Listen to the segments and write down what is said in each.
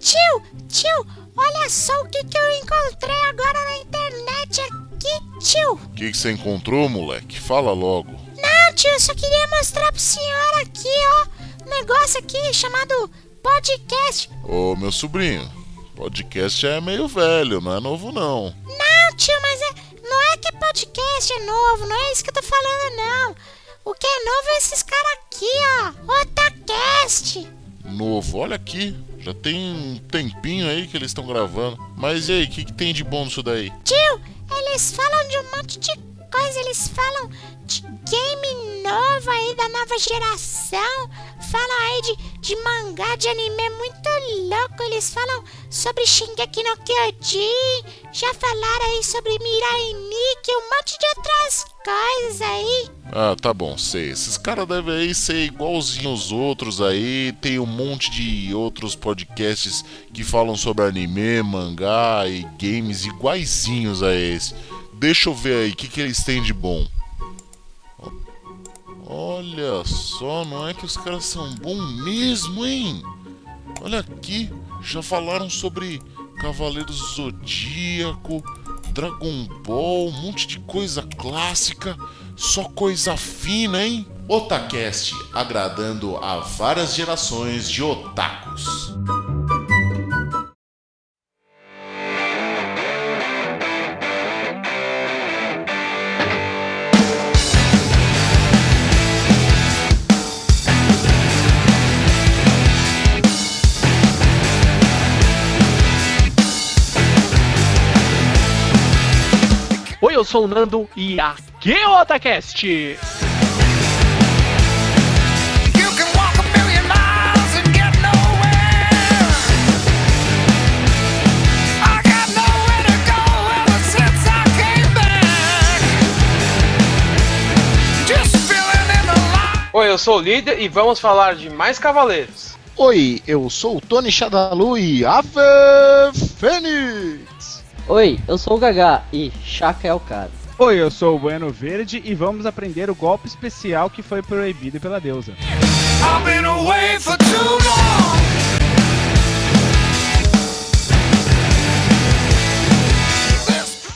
Tio, tio, olha só o que, que eu encontrei agora na internet aqui, tio. O que, que você encontrou, moleque? Fala logo. Não, tio, eu só queria mostrar pro senhor aqui, ó. Um negócio aqui chamado podcast. Ô, meu sobrinho, podcast é meio velho, não é novo não. Não, tio, mas é, não é que podcast é novo, não é isso que eu tô falando, não. O que é novo é esses caras aqui, ó. Otacast. Novo, olha aqui. Já tem um tempinho aí que eles estão gravando. Mas e aí, o que, que tem de bom nisso daí? Tio, eles falam de um monte de coisa, eles falam de game novo aí, da nova geração. Falam aí de, de mangá, de anime muito louco. Eles falam sobre Shingeki no Kyojin. Já falaram aí sobre Mirai Nikki, um monte de outras coisas aí. Ah, tá bom, sei. Esses caras devem aí ser igualzinho os outros aí. Tem um monte de outros podcasts que falam sobre anime, mangá e games iguaizinhos a esse. Deixa eu ver aí, o que, que eles têm de bom? Olha só, não é que os caras são bons mesmo, hein? Olha aqui, já falaram sobre Cavaleiros do Zodíaco, Dragon Ball, um monte de coisa clássica, só coisa fina, hein? Otacast, agradando a várias gerações de otakus. Sou o Nando e aqui é o Otacast. Oi, eu sou o líder e vamos falar de mais cavaleiros. Oi, eu sou o Tony Shadalu e Ave Fênix! Oi, eu sou o Gagá e Chaka é o cara. Oi, eu sou o Bueno Verde e vamos aprender o golpe especial que foi proibido pela deusa. I've been away for too long.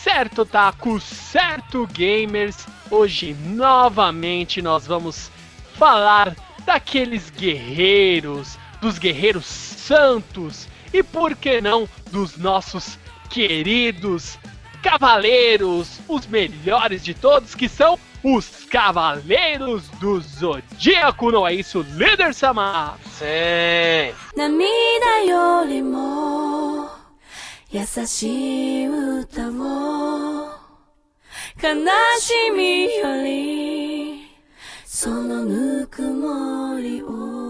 Certo, Taku, certo, gamers. Hoje, novamente, nós vamos falar daqueles guerreiros, dos guerreiros santos e, por que não, dos nossos queridos cavaleiros, os melhores de todos, que são os Cavaleiros do Zodíaco, não é isso, líder Sama? Sim! Kanashimi yori sono nukumori o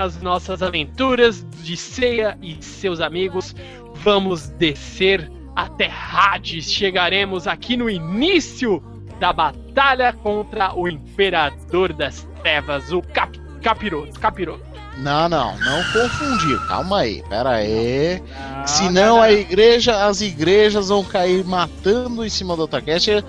continuando as nossas aventuras de Ceia e seus amigos, vamos descer até Hades. Chegaremos aqui no início da batalha contra o Imperador das Trevas, o Cap Capiroto. Capiroto. Não, não, não confundir. Calma aí, pera aí. Ah, Senão a igreja, as igrejas vão cair matando em cima do Otacast.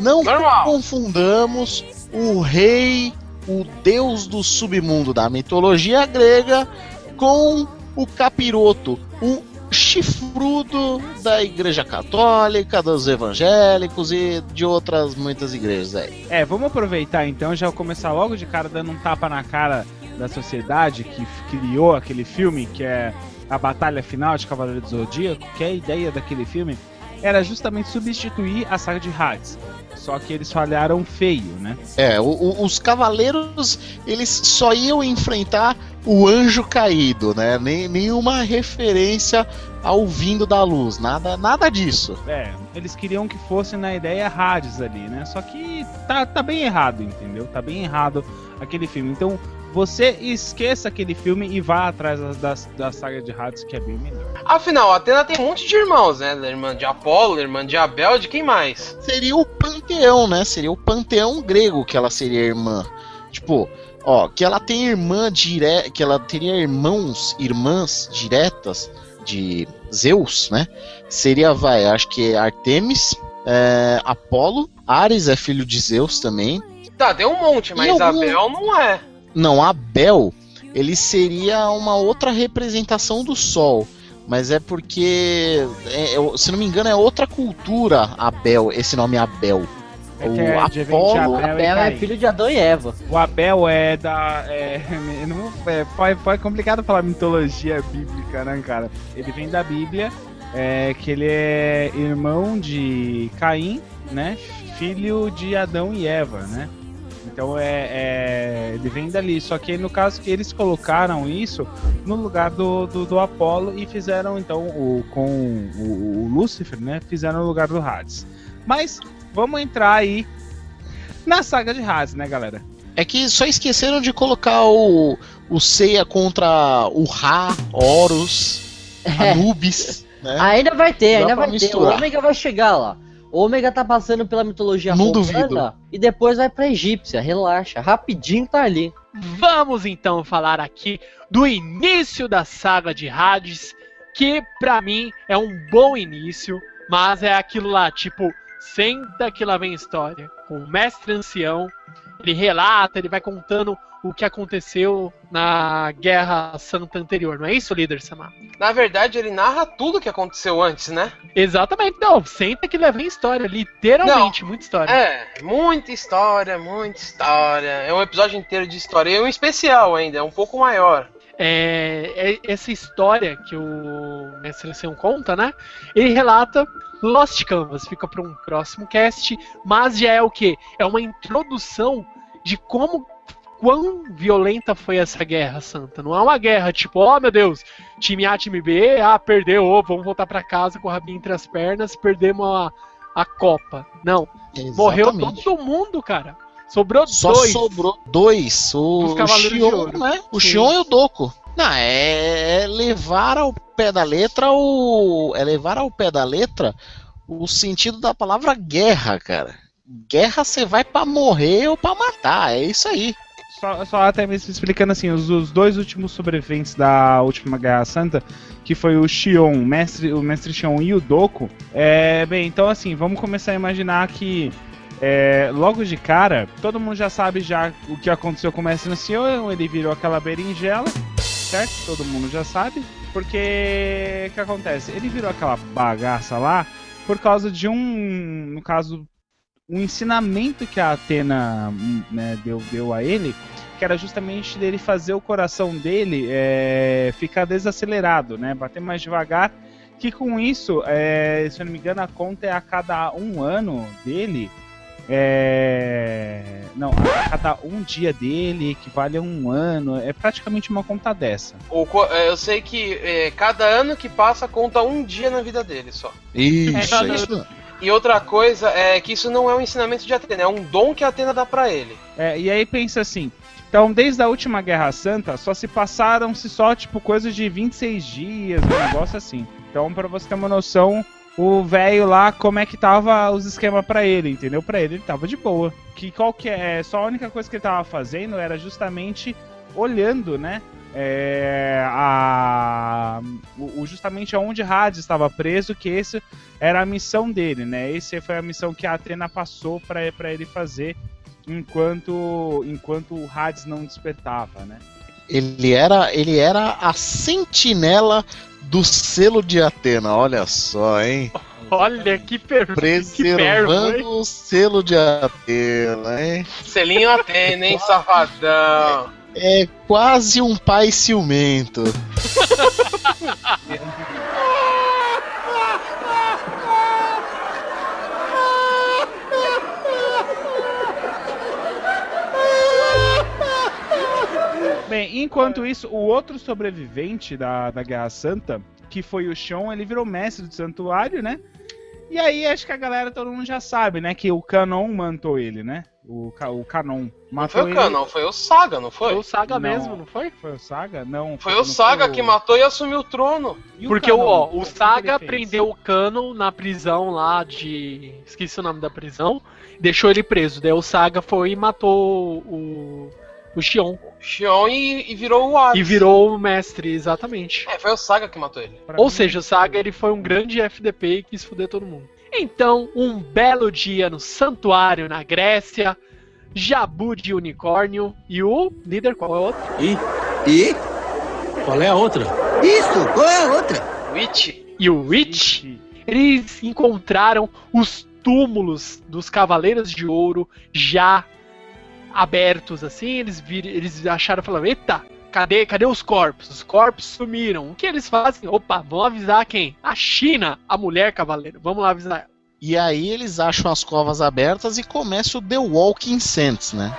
Não Normal. confundamos o rei, o deus do submundo da mitologia grega, com o capiroto, o chifrudo da igreja católica, dos evangélicos e de outras muitas igrejas aí. É, vamos aproveitar então já começar logo de cara dando um tapa na cara da sociedade que criou aquele filme, que é a Batalha Final de Cavaleiro do Zodíaco, que a ideia daquele filme era justamente substituir a saga de Hades. Só que eles falharam feio, né? É, o- o- os cavaleiros, eles só iam enfrentar o anjo caído, né? Nem, nenhuma referência ao vindo da luz, nada, nada disso. É, eles queriam que fosse na ideia Hades ali, né? Só que tá, tá bem errado, entendeu? Tá bem errado aquele filme. Então, você esqueça aquele filme e vá atrás das, das, da saga de Hades, que é bem melhor. Afinal, a Atena tem um monte de irmãos, né? A Irmã de Apolo, a irmã de Abel, de quem mais? Seria o panteão, né? Seria o panteão grego que ela seria irmã. Tipo, ó, que ela tem irmã dire... que ela teria irmãos, irmãs diretas de Zeus, né? Seria, vai, acho que é Artemis, é, Apolo, Ares é filho de Zeus também. Tá, tem um monte, mas algum- Abel não é. Não, Abel, ele seria uma outra representação do Sol. Mas é porque, é- é- se não me engano, é outra cultura, Abel, esse nome Abel. É O é de Apolo- Abel, Abel é filho de Adão e Eva. O Abel é da. É, não, é, foi, foi complicado falar mitologia bíblica, né, cara? Ele vem da Bíblia, é, que ele é irmão de Caim, né? Filho de Adão e Eva, né? Então é, é- ele vem dali. Só que no caso que eles colocaram isso no lugar do, do, do Apolo e fizeram então o, com o, o Lúcifer, né? Fizeram no lugar do Hades. Mas vamos entrar aí na saga de Hades, né, galera? É que só esqueceram de colocar o, o Seiya contra o Ra, Horus, Anubis, né? Ainda vai ter, Dá ainda vai ter. O misturar. Ômega vai chegar lá. Ômega tá passando pela mitologia Não romana duvido. e depois vai pra egípcia. Relaxa, rapidinho tá ali. Vamos então falar aqui do início da saga de Hades, que pra mim é um bom início, mas é aquilo lá, tipo, senta que lá vem história. Com o mestre ancião, ele relata, ele vai contando o que aconteceu na Guerra Santa anterior, não é isso, líder Samar? Na verdade, ele narra tudo que aconteceu antes, né? Exatamente, não, senta que lá vem história, literalmente, muita história. É, muita história, muita história. É um episódio inteiro de história. E um especial ainda, é um pouco maior. é, é- essa história que o Mestre Ancião conta, né? Ele relata Lost Canvas, fica para um próximo cast, mas já é o que? É uma introdução de como quão violenta foi essa guerra santa. Não é uma guerra tipo, oh meu Deus, time A, time B, ah, perdeu, ô, vamos voltar para casa com o rabinho entre as pernas, perdemos a, a Copa. Não, morreu Exatamente. todo mundo, cara. Sobrou Só dois. sobrou dois, o, o Xion, né? O Sim. Xion e o Doku. Não, é, é levar ao pé da letra o. É levar ao pé da letra o sentido da palavra guerra, cara. Guerra você vai pra morrer ou pra matar, é isso aí. Só, só até mesmo explicando assim, os, os dois últimos sobreviventes da última Guerra Santa, que foi o Xion, o mestre, o mestre Xion e o Doku. É, bem, então assim, vamos começar a imaginar que é, logo de cara, todo mundo já sabe já o que aconteceu com o mestre Xion, ele virou aquela berinjela, certo? Todo mundo já sabe. Porque o que acontece? Ele virou aquela bagaça lá por causa de um, no caso, um ensinamento que a Atena né, deu, deu a ele, que era justamente dele fazer o coração dele é, ficar desacelerado, né, bater mais devagar. Que com isso, é, se eu não me engano, a conta é a cada um ano dele. É, não, a cada um dia dele equivale a um ano. É praticamente uma conta dessa. É, eu sei que é, cada ano que passa conta um dia na vida dele só. Isso, É, isso. E outra coisa é que isso não é um ensinamento de Atena, é um dom que Atena dá pra ele. É, e aí pensa assim. Então, desde a última Guerra Santa, só se passaram-se só, tipo, coisas de 26 dias, um negócio assim. Então, pra você ter uma noção, o velho lá, como é que tava os esquemas pra ele, entendeu? Pra ele, ele tava de boa. Que qual que é? Só a única coisa que ele tava fazendo era justamente olhando, né? É, a, o, o- justamente aonde Hades estava preso, que esse era a missão dele, né? Esse foi a missão que a Atena passou pra pra ele fazer enquanto enquanto o Hades não despertava, né? Ele era, ele era a sentinela do selo de Atena, olha só, hein? Olha que perfeito. Preservando o selo de Atena, hein? Selinho Atena, hein, safadão. É quase um pai ciumento. Bem, enquanto isso, o outro sobrevivente da, da Guerra Santa, que foi o Xion, ele virou mestre do santuário, né? E aí acho que a galera, todo mundo já sabe, né? Que o Canon matou ele, né? O, o Canon Não matou foi o ele. Canon, foi o Saga, não foi? Foi o Saga Não. mesmo, não foi? Foi o Saga? Não. Foi não o Saga o- que matou e assumiu o trono. E Porque o, Canon? ó, O Saga prendeu o Canon na prisão lá de. Esqueci o nome da prisão. Deixou ele preso. Daí o Saga foi e matou o. O Xion. Xion e, e virou o Hades. E virou o mestre, exatamente. É, foi o Saga que matou ele. Pra Ou mim, seja, o Saga ele foi um grande FDP e quis fuder todo mundo. Então, um belo dia no santuário na Grécia, Jabu de unicórnio e o líder qual é o outro? E? E? Qual é a outra? Isso, qual é a outra? Witch. E o Witch, eles encontraram os túmulos dos Cavaleiros de Ouro já abertos assim, eles vir, eles acharam falaram: "Eita, cadê, cadê os corpos? Os corpos sumiram". O que eles fazem? Opa, vamos avisar quem? A China, a mulher cavaleiro. Vamos lá avisar ela. E aí eles acham as covas abertas e começa o The Walking Sense, né?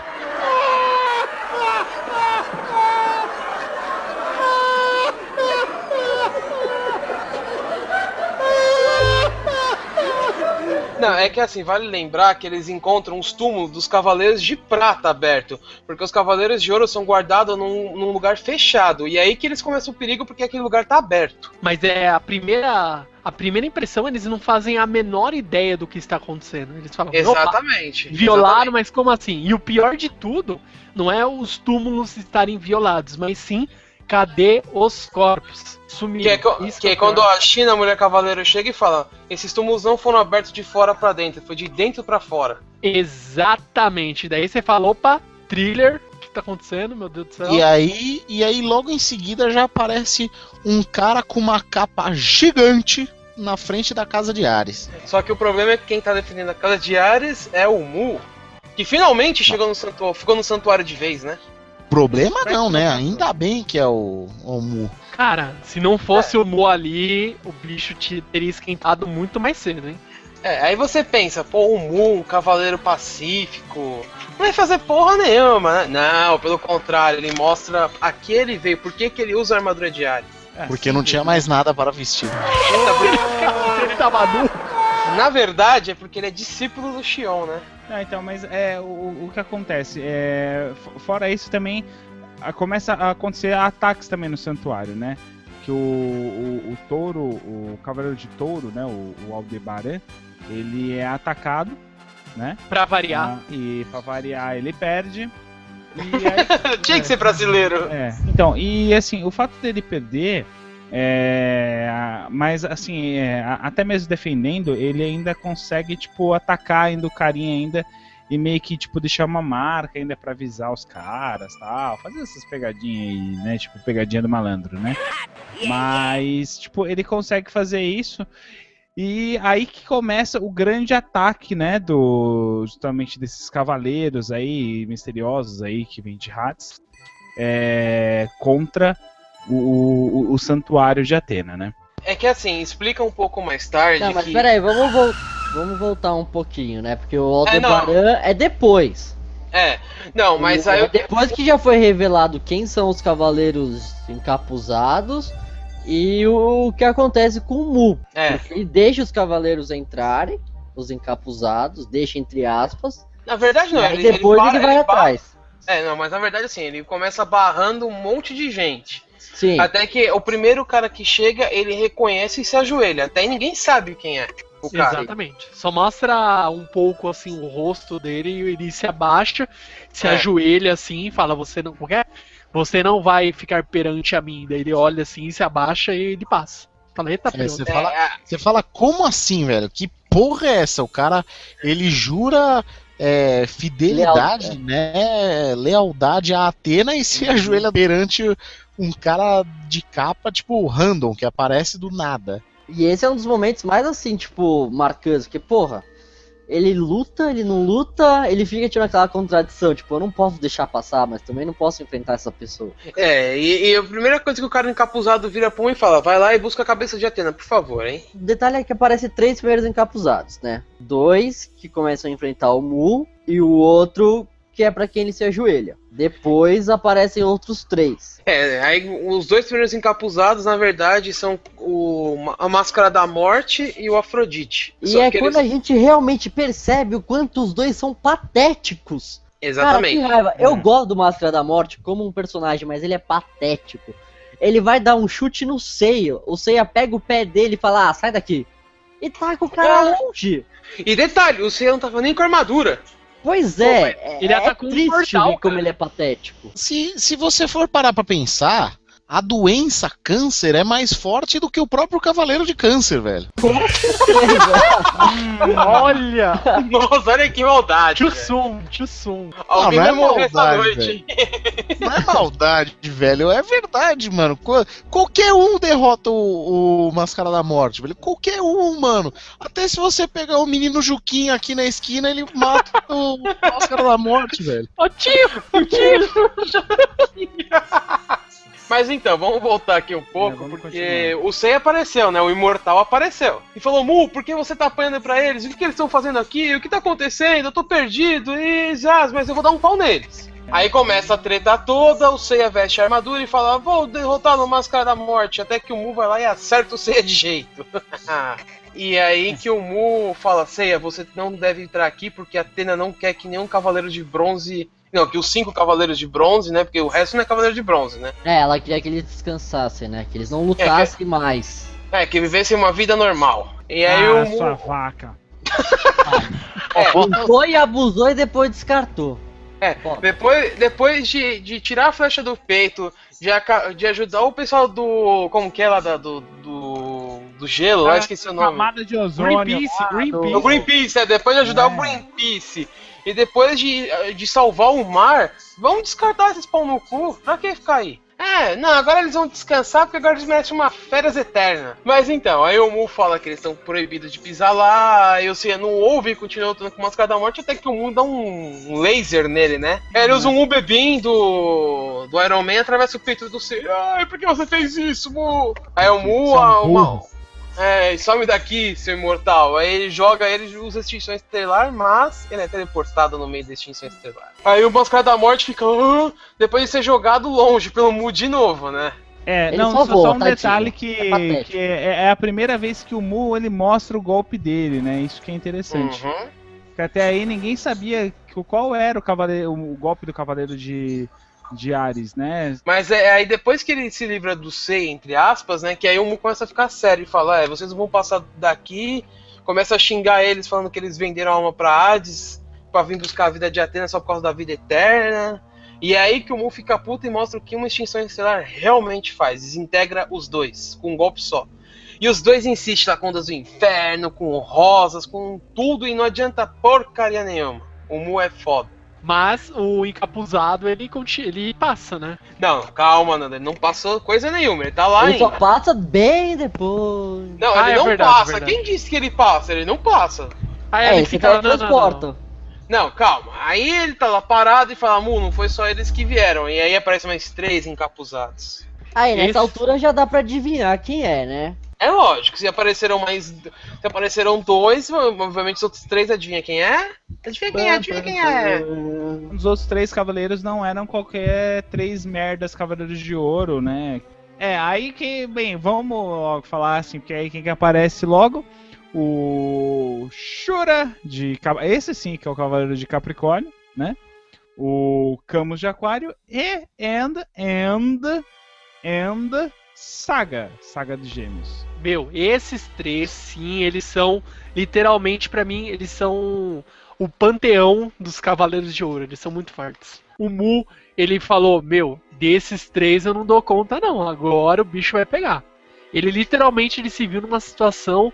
Não, é que assim, vale lembrar que eles encontram os túmulos dos Cavaleiros de Prata aberto. Porque os Cavaleiros de Ouro são guardados num, num lugar fechado. E é aí que eles começam o perigo porque aquele lugar tá aberto. Mas é a primeira a primeira impressão, eles não fazem a menor ideia do que está acontecendo. Eles falam: "Opa, Exatamente. Violaram, exatamente. mas como assim? E o pior de tudo não é os túmulos estarem violados, mas sim cadê os corpos? Sumiram. Que é, Isso que é é quando a China, a mulher cavaleiro, chega e fala: esses túmulos não foram abertos de fora pra dentro, foi de dentro pra fora. Exatamente. Daí você fala, opa, thriller, o que tá acontecendo, meu Deus do céu? E aí, e aí logo em seguida já aparece um cara com uma capa gigante na frente da casa de Ares. Só que o problema é que quem tá defendendo a casa de Ares é o Mu, que finalmente chegou no santuário, ficou no santuário de vez, né? Problema não, né? Ainda bem que é o, o Mu. Cara, se não fosse o Mu ali, o bicho te teria esquentado muito mais cedo, hein? É, aí você pensa, pô, o Mu, um cavaleiro pacífico, não vai fazer porra nenhuma, né? Não, pelo contrário, ele mostra a que ele veio, por que que ele usa a armadura de Ares. Porque não tinha mais nada para vestir. Ele tava nu. Na verdade, é porque ele é discípulo do Xion, né? Não, então, mas é o, o que acontece? É, fora isso também a- começa a acontecer ataques também no santuário, né? Que o, o, o touro, o cavaleiro de touro, né? O, o Aldebaran, ele é atacado, né? Pra variar. Ah, e pra variar ele perde. Aí, Tinha que ser brasileiro. é, então, e assim, o fato dele perder, é, mas assim, é, até mesmo defendendo, ele ainda consegue, tipo, atacar ainda o carinha ainda e meio que, tipo, deixar uma marca ainda pra avisar os caras, tal, fazer essas pegadinhas aí, né, tipo, pegadinha do malandro, né? Mas, tipo, ele consegue fazer isso e aí que começa o grande ataque, né, do justamente desses cavaleiros aí misteriosos aí que vêm de Hades é, contra o, o, o santuário de Atena, né? É que assim, explica um pouco mais tarde Não, mas que... peraí, vamos, vol- vamos voltar um pouquinho, né? Porque o É. Aldebaran é, depois. É, não, mas aí... É depois que já foi revelado quem são os cavaleiros encapuzados e o que acontece com o Mu. É. Ele deixa os cavaleiros entrarem, os encapuzados, deixa entre aspas. Na verdade, não. e aí ele, depois ele, para- vai para- atrás. É, não, mas na verdade, assim, ele começa barrando um monte de gente. Sim. Até que o primeiro cara que chega, ele reconhece e se ajoelha. Até ninguém sabe quem é o cara. Exatamente. Só mostra um pouco assim o rosto dele e ele se abaixa, se É. ajoelha assim e fala: Você não quer? Você não vai ficar perante a mim. Daí ele olha assim, se abaixa e ele passa. Fala, eita, É, pronto. você, fala, você fala, como assim, velho? Que porra é essa? O cara, ele jura é, fidelidade, né? Lealdade a Atena e se ajoelha perante um cara de capa, tipo, random, que aparece do nada. E esse é um dos momentos mais assim, tipo, marcantes, porque, porra, ele luta, ele não luta, ele fica tirando aquela contradição, tipo, eu não posso deixar passar, mas também não posso enfrentar essa pessoa. É, e, e a primeira coisa que o cara encapuzado vira pra um e fala: vai lá e busca a cabeça de Atena, por favor, hein? O detalhe é que aparece três primeiros encapuzados, né? Dois que começam a enfrentar o Mu e o outro que é pra quem ele se ajoelha. Depois aparecem outros três. É, aí os dois primeiros encapuzados, na verdade, são o, a Máscara da Morte e o Afrodite. E é quando eles- a gente realmente percebe o quanto os dois são patéticos. Exatamente. Cara, que raiva. Eu gosto do Máscara da Morte como um personagem, mas ele é patético. Ele vai dar um chute no Seiya. O Seiya pega o pé dele e fala, ah, sai daqui. E taca o cara Ah. longe. E detalhe, o Seiya não tava nem com armadura. Pois é, é, ele é atacou um triste portal, ver como cara. ele é patético. Se, se você for parar pra pensar, a doença câncer é mais forte do que o próprio cavaleiro de câncer, velho. Olha! Nossa, olha que maldade. Too soon. Alguém não vai é morrer essa maldade, noite? Não é maldade, velho. É verdade, mano. Qu- Qualquer um derrota o, o Máscara da Morte, velho. Qualquer um, mano. Até se você pegar o menino Juquinha aqui na esquina, ele mata o Máscara da Morte, velho. Ô tio, ô tio! Mas então, vamos voltar aqui um pouco, É, porque o Sei apareceu, né? O Imortal apareceu. E falou, Mu, por que você tá apanhando pra eles? O que, que eles estão fazendo aqui? O que tá acontecendo? Eu tô perdido. E já, mas eu vou dar um pau neles. Aí começa a treta toda, o Seiya veste a armadura e fala, vou derrotar no Máscara da Morte, até que o Mu vai lá e acerta o Seiya de jeito. e aí que o Mu fala, Seiya, você não deve entrar aqui porque a Atena não quer que nenhum cavaleiro de bronze... Não, que os cinco cavaleiros de bronze, né? Porque o resto não é cavaleiro de bronze, né? É, ela queria que eles descansassem, né? Que eles não lutassem mais. É, que vivessem uma vida normal. E aí ah, o sua vaca. é, Foi, abusou e depois descartou. é, depois, depois de, de tirar a flecha do peito, de, de ajudar o pessoal do. Como que é lá da- do, do. do gelo, lá Ah, esqueci o nome. Camada de ozônio. Greenpeace, lá, Greenpeace. O Greenpeace, é, depois de ajudar É. o Greenpeace. E depois de, de salvar o mar, vamos descartar esses pão no cu. Pra que ficar aí? É, não, agora eles vão descansar porque agora eles merecem uma férias eterna. Mas então, aí o Mu fala que eles estão proibidos de pisar lá, aí o Seiya não ouve e continua lutando com o Máscara da Morte, até que o Mu dá um, laser nele, né? Aí ele usa um Ubebin do, do Iron Man atravessa o peito do Seiya. Ai, por que você fez isso, Mu? Aí o Mu, a- uma. É, some daqui, seu imortal. Aí ele joga, ele usa extinção estelar, mas ele é teleportado no meio da extinção estelar. Aí o Máscara da Morte fica. "Ah", depois de ser jogado longe pelo Mu de novo, né? É, Ele não, só, salvou, só um tadinho. detalhe É que, patético. que é, é a primeira vez que o Mu ele mostra o golpe dele, né? Isso que é interessante. Uhum. Porque até aí ninguém sabia que- qual era o, cavaleiro, o golpe do cavaleiro de, de Ares, né? Mas é aí depois que ele se livra do Sei, entre aspas, né? Que aí o Mu começa a ficar sério e fala: É, vocês vão passar daqui. Começa a xingar eles, falando que eles venderam a alma pra Hades pra vir buscar a vida de Atena só por causa da vida eterna. E é aí que o Mu fica puto e mostra o que uma extinção estelar realmente faz: desintegra os dois, com um golpe só. E os dois insistem com ondas do inferno, com rosas, com tudo, e não adianta porcaria nenhuma. O Mu é foda. Mas o encapuzado, ele, ele passa, né? Não, calma, Nanda, ele não passou coisa nenhuma, ele tá lá ele só ainda. passa bem depois. Não, Ah, ele é não verdade, passa. verdade. Quem disse que ele passa? Ele não passa. Aí É, ele fica lá cara na- na- transporta. Não, calma. Aí ele tá lá parado e fala, Mu, não foi só eles que vieram. E aí aparecem mais três encapuzados. Aí, nessa Esse- altura já dá pra adivinhar quem é, né? É lógico, se apareceram mais. Se apareceram dois, obviamente os outros três adivinha quem é? Adivinha quem é, adivinha quem é. Os outros três cavaleiros não eram qualquer três merdas cavaleiros de ouro, né? É, aí que, bem, vamos logo falar assim, porque aí quem que aparece logo? o Shura de esse sim que é o Cavaleiro de Capricórnio, né? O Camus de Aquário e and and and Saga, Saga de Gêmeos. Meu, esses três, sim, eles são, literalmente, pra mim, eles são o panteão dos Cavaleiros de Ouro. Eles são muito fortes. O Mu, ele falou: Meu, desses três eu não dou conta, não. Agora o bicho vai pegar. Ele literalmente ele se viu numa situação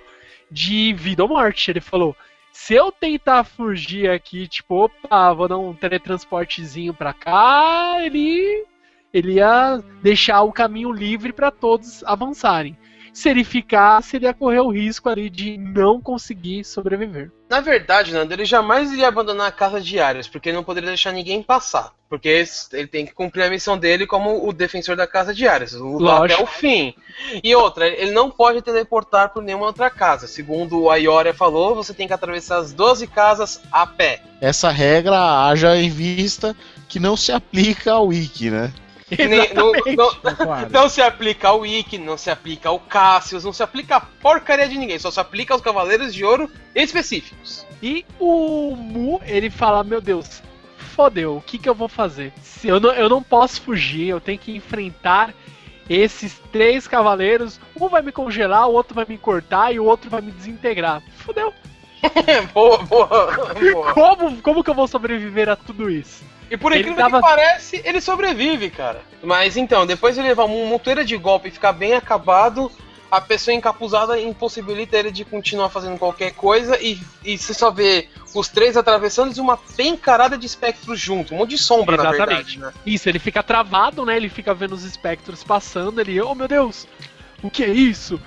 de vida ou morte. Ele falou: Se eu tentar fugir aqui, tipo, opa, vou dar um teletransportezinho pra cá, ele ele ia deixar o caminho livre para todos avançarem. Se ele ficasse, ele ia correr o risco ali de não conseguir sobreviver. Na verdade, Nando, ele jamais iria abandonar a casa de Arias, porque ele não poderia deixar ninguém passar. Porque ele tem que cumprir a missão dele como o defensor da casa de Arias, lutar até o fim. E outra, ele não pode teleportar por nenhuma outra casa. Segundo a Ioria falou, você tem que atravessar as 12 casas a pé. Essa regra haja em vista que não se aplica ao Wiki, né? Não, não- Claro. não se aplica ao Wiki, não se aplica ao Cassius, não se aplica a porcaria de ninguém, só se aplica aos Cavaleiros de Ouro específicos. E o Mu, ele fala: Meu Deus, fodeu, o que, que eu vou fazer? Se eu, não, eu não posso fugir, eu tenho que enfrentar esses três cavaleiros. Um vai me congelar, o outro vai me cortar e o outro vai me desintegrar. Fodeu. boa, boa, boa. Como, como que eu vou sobreviver a tudo isso? E por Ele incrível tava- que pareça, ele sobrevive, cara. Mas então, depois de levar uma monteira de golpe e ficar bem acabado, a pessoa encapuzada impossibilita ele de continuar fazendo qualquer coisa e, e você só vê os três atravessando e uma pencarada de espectros junto, um monte de sombra, na verdade, né? Isso, ele fica travado, né? Ele fica vendo os espectros passando, ele, oh meu Deus, o que é isso?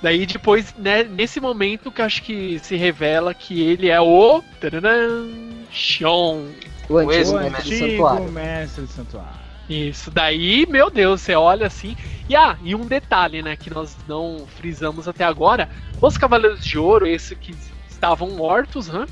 Daí depois, né, nesse momento que eu acho que se revela que ele é o tararam, Xion. O antigo O mestre do antigo santuário. mestre do santuário. Isso, daí, meu Deus, você olha assim. E ah, e um detalhe, né, que nós não frisamos até agora: os Cavaleiros de Ouro, esses que estavam mortos, né,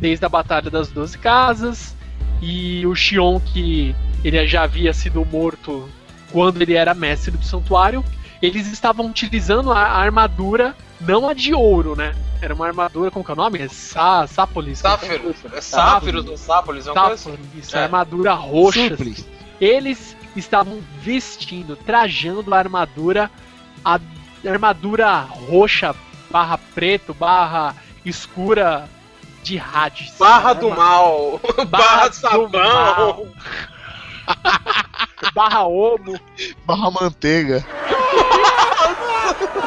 desde a Batalha das Doze Casas, e o Xion, que ele já havia sido morto quando ele era mestre do santuário, eles estavam utilizando a armadura, não a de ouro, né? Era uma armadura, como que é o nome? É Sa Sápolis. Sáfiro, é Sáfiros ou Sápolis, é uma coisa assim. Sápolis, isso, É. armadura roxa. Simples. Eles estavam vestindo, trajando a armadura, a armadura roxa, barra preto, barra escura de Hades. Barra do mal, barra do sabão. mal. barra homo. Barra manteiga.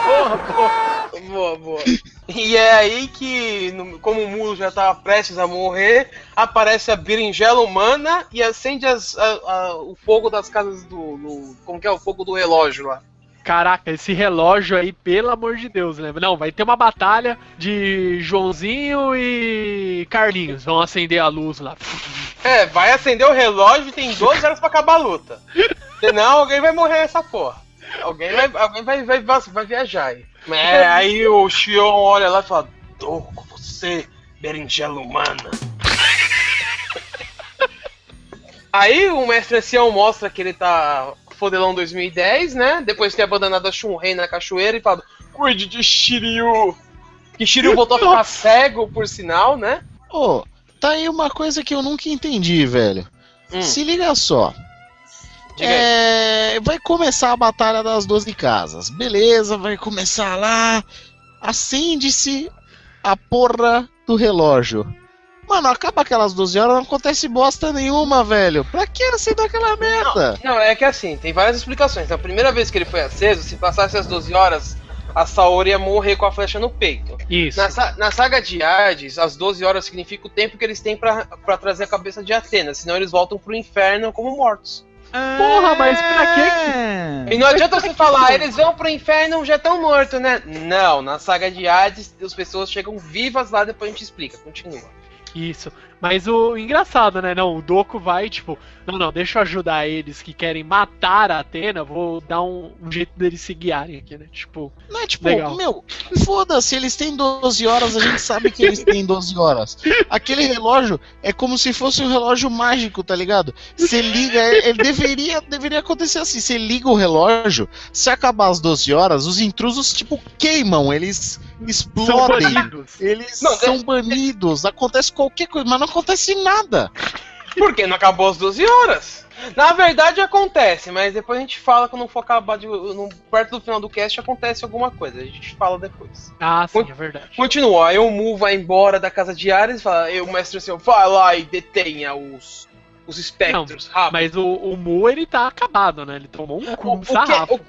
Porra, porra. Boa, boa. E é aí que, como o Mulo já tava prestes a morrer, aparece a berinjela humana e acende as- a- a- o fogo das casas do, do- Como que é o fogo do relógio lá? Caraca, esse relógio aí, pelo amor de Deus, né? Não, vai ter uma batalha de Joãozinho e Carlinhos. Vão acender a luz lá. É, vai acender o relógio e tem 12 horas pra acabar a luta. Senão alguém vai morrer nessa porra. Alguém vai, alguém vai, vai, vai, viajar aí. É, aí o Xion olha lá e fala: com você, berinjela humana. Aí o mestre ancião mostra que ele tá fodelão 2010, né? Depois de ter abandonado a Shunrei na cachoeira e fala: Cuide de Shiryu. Que Shiryu voltou a ficar cego, por sinal, né? Ô, tá aí uma coisa que eu nunca entendi, velho. Hum. Se liga só. É, vai começar a batalha das 12 casas. Beleza, vai começar lá. Acende-se a porra do relógio. Mano, acaba aquelas 12 horas, não acontece bosta nenhuma, velho. Pra que acender aquela merda? Não, é que assim, tem várias explicações. Na primeira vez que ele foi aceso, se passasse as 12 horas, a Saori ia morrer com a flecha no peito. Isso. Na, na saga de Hades, as 12 horas significa o tempo que eles têm pra, pra trazer a cabeça de Atena, senão eles voltam pro inferno como mortos. Porra, mas pra quê É. E não adianta você falar, eles vão pro inferno já estão mortos, né? Não, na saga de Hades, as pessoas chegam vivas lá, depois a gente explica. Continua. Isso. Mas o engraçado, né? Não, o Doku vai, tipo, não, não, deixa eu ajudar eles que querem matar a Atena, vou dar um, um jeito deles se guiarem aqui, né? Tipo, Não é tipo, Legal. meu, foda-se, eles têm 12 horas, a gente sabe que eles têm 12 horas. Aquele relógio é como se fosse um relógio mágico, tá ligado? Você liga, ele deveria, deveria acontecer assim, você liga o relógio, se acabar as 12 horas, os intrusos, tipo, queimam, eles são explodem. banidos. Eles Não, são banidos, acontece qualquer coisa, mas não acontece nada. Porque não acabou as 12 horas. Na verdade acontece, mas depois a gente fala quando for acabar de. No, perto do final do cast acontece alguma coisa. A gente fala depois. Ah, sim, Con- é verdade. Continua, aí o Mu vai embora da casa de Ares e fala, "Ei, o mestre seu, vai lá e detenha os. Os espectros, rápido. Mas o, o Mu, ele tá acabado, né? Ele tomou um cu, O- um o que- sarrafo.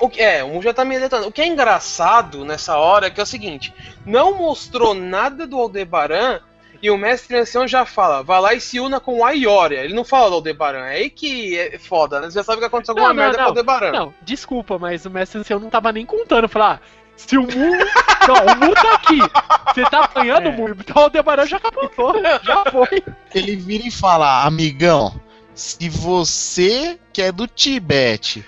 O que, é, o Mu já tá me detonando. O que é engraçado nessa hora é que é o seguinte: não mostrou nada do Aldebaran e o mestre ancião já fala, vai lá e se una com o Aioria. Ele não fala do Aldebaran. É aí que é foda, né? Você já sabe que aconteceu alguma Não, não, merda não. com o Aldebaran. Não, desculpa, mas o mestre ancião não tava nem contando. Falar, ah, se o Mu. não, o Mu tá aqui. Você tá apanhando É. o Mu, então o Aldebaran já capotou. Já foi. Ele vira e fala, amigão, se você que é do Tibete,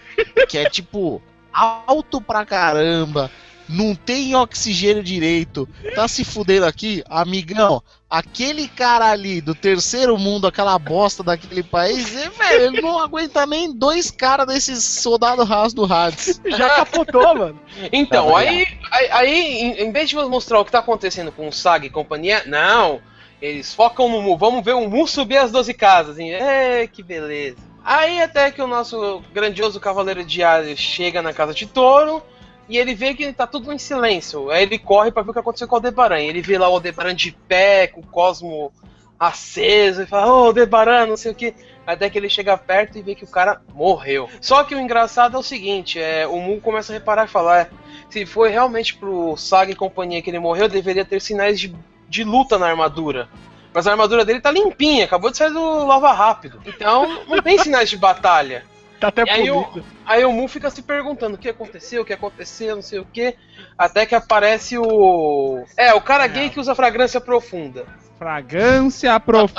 que é tipo alto pra caramba, não tem oxigênio direito, tá se fudendo aqui, amigão, aquele cara ali do terceiro mundo, aquela bosta daquele país, é, velho, ele não aguenta nem dois caras desses soldados rasos do Hades. Já capotou, mano. Então, Tá aí, aí, aí, em, em vez de mostrar o que tá acontecendo com o Sag e companhia, não. Eles focam no Mu. Vamos ver o Mu subir as 12 casas. Hein? É, que beleza. Aí até que o nosso grandioso Cavaleiro de Ares chega na casa de touro. E ele vê que tá tudo em silêncio. Aí ele corre pra ver o que aconteceu com o Aldebaran. Ele vê lá o Aldebaran de pé, com o cosmo aceso. E fala, ô Aldebaran, não sei o que. Até que ele chega perto e vê que o cara morreu. Só que o engraçado é o seguinte: é, o Mu começa a reparar e falar: é, se foi realmente pro Saga e companhia que ele morreu, deveria ter sinais de, de luta na armadura. Mas a armadura dele tá limpinha, acabou de sair do Lava Rápido. Então não tem sinais de batalha. Tá até E aí o, aí o Mu fica se perguntando o que aconteceu, o que aconteceu, não sei o que. Até que aparece o. É, o cara gay que usa fragrância profunda. Fragrância profunda.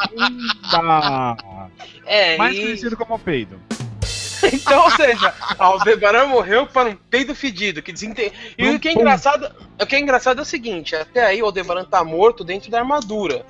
É, Mais e... conhecido como peido. Então, ou seja, a Aldebaran morreu para um peido fedido. Que desinte... E o que é engraçado, o que é engraçado é o seguinte: até aí o Aldebaran tá morto dentro da armadura.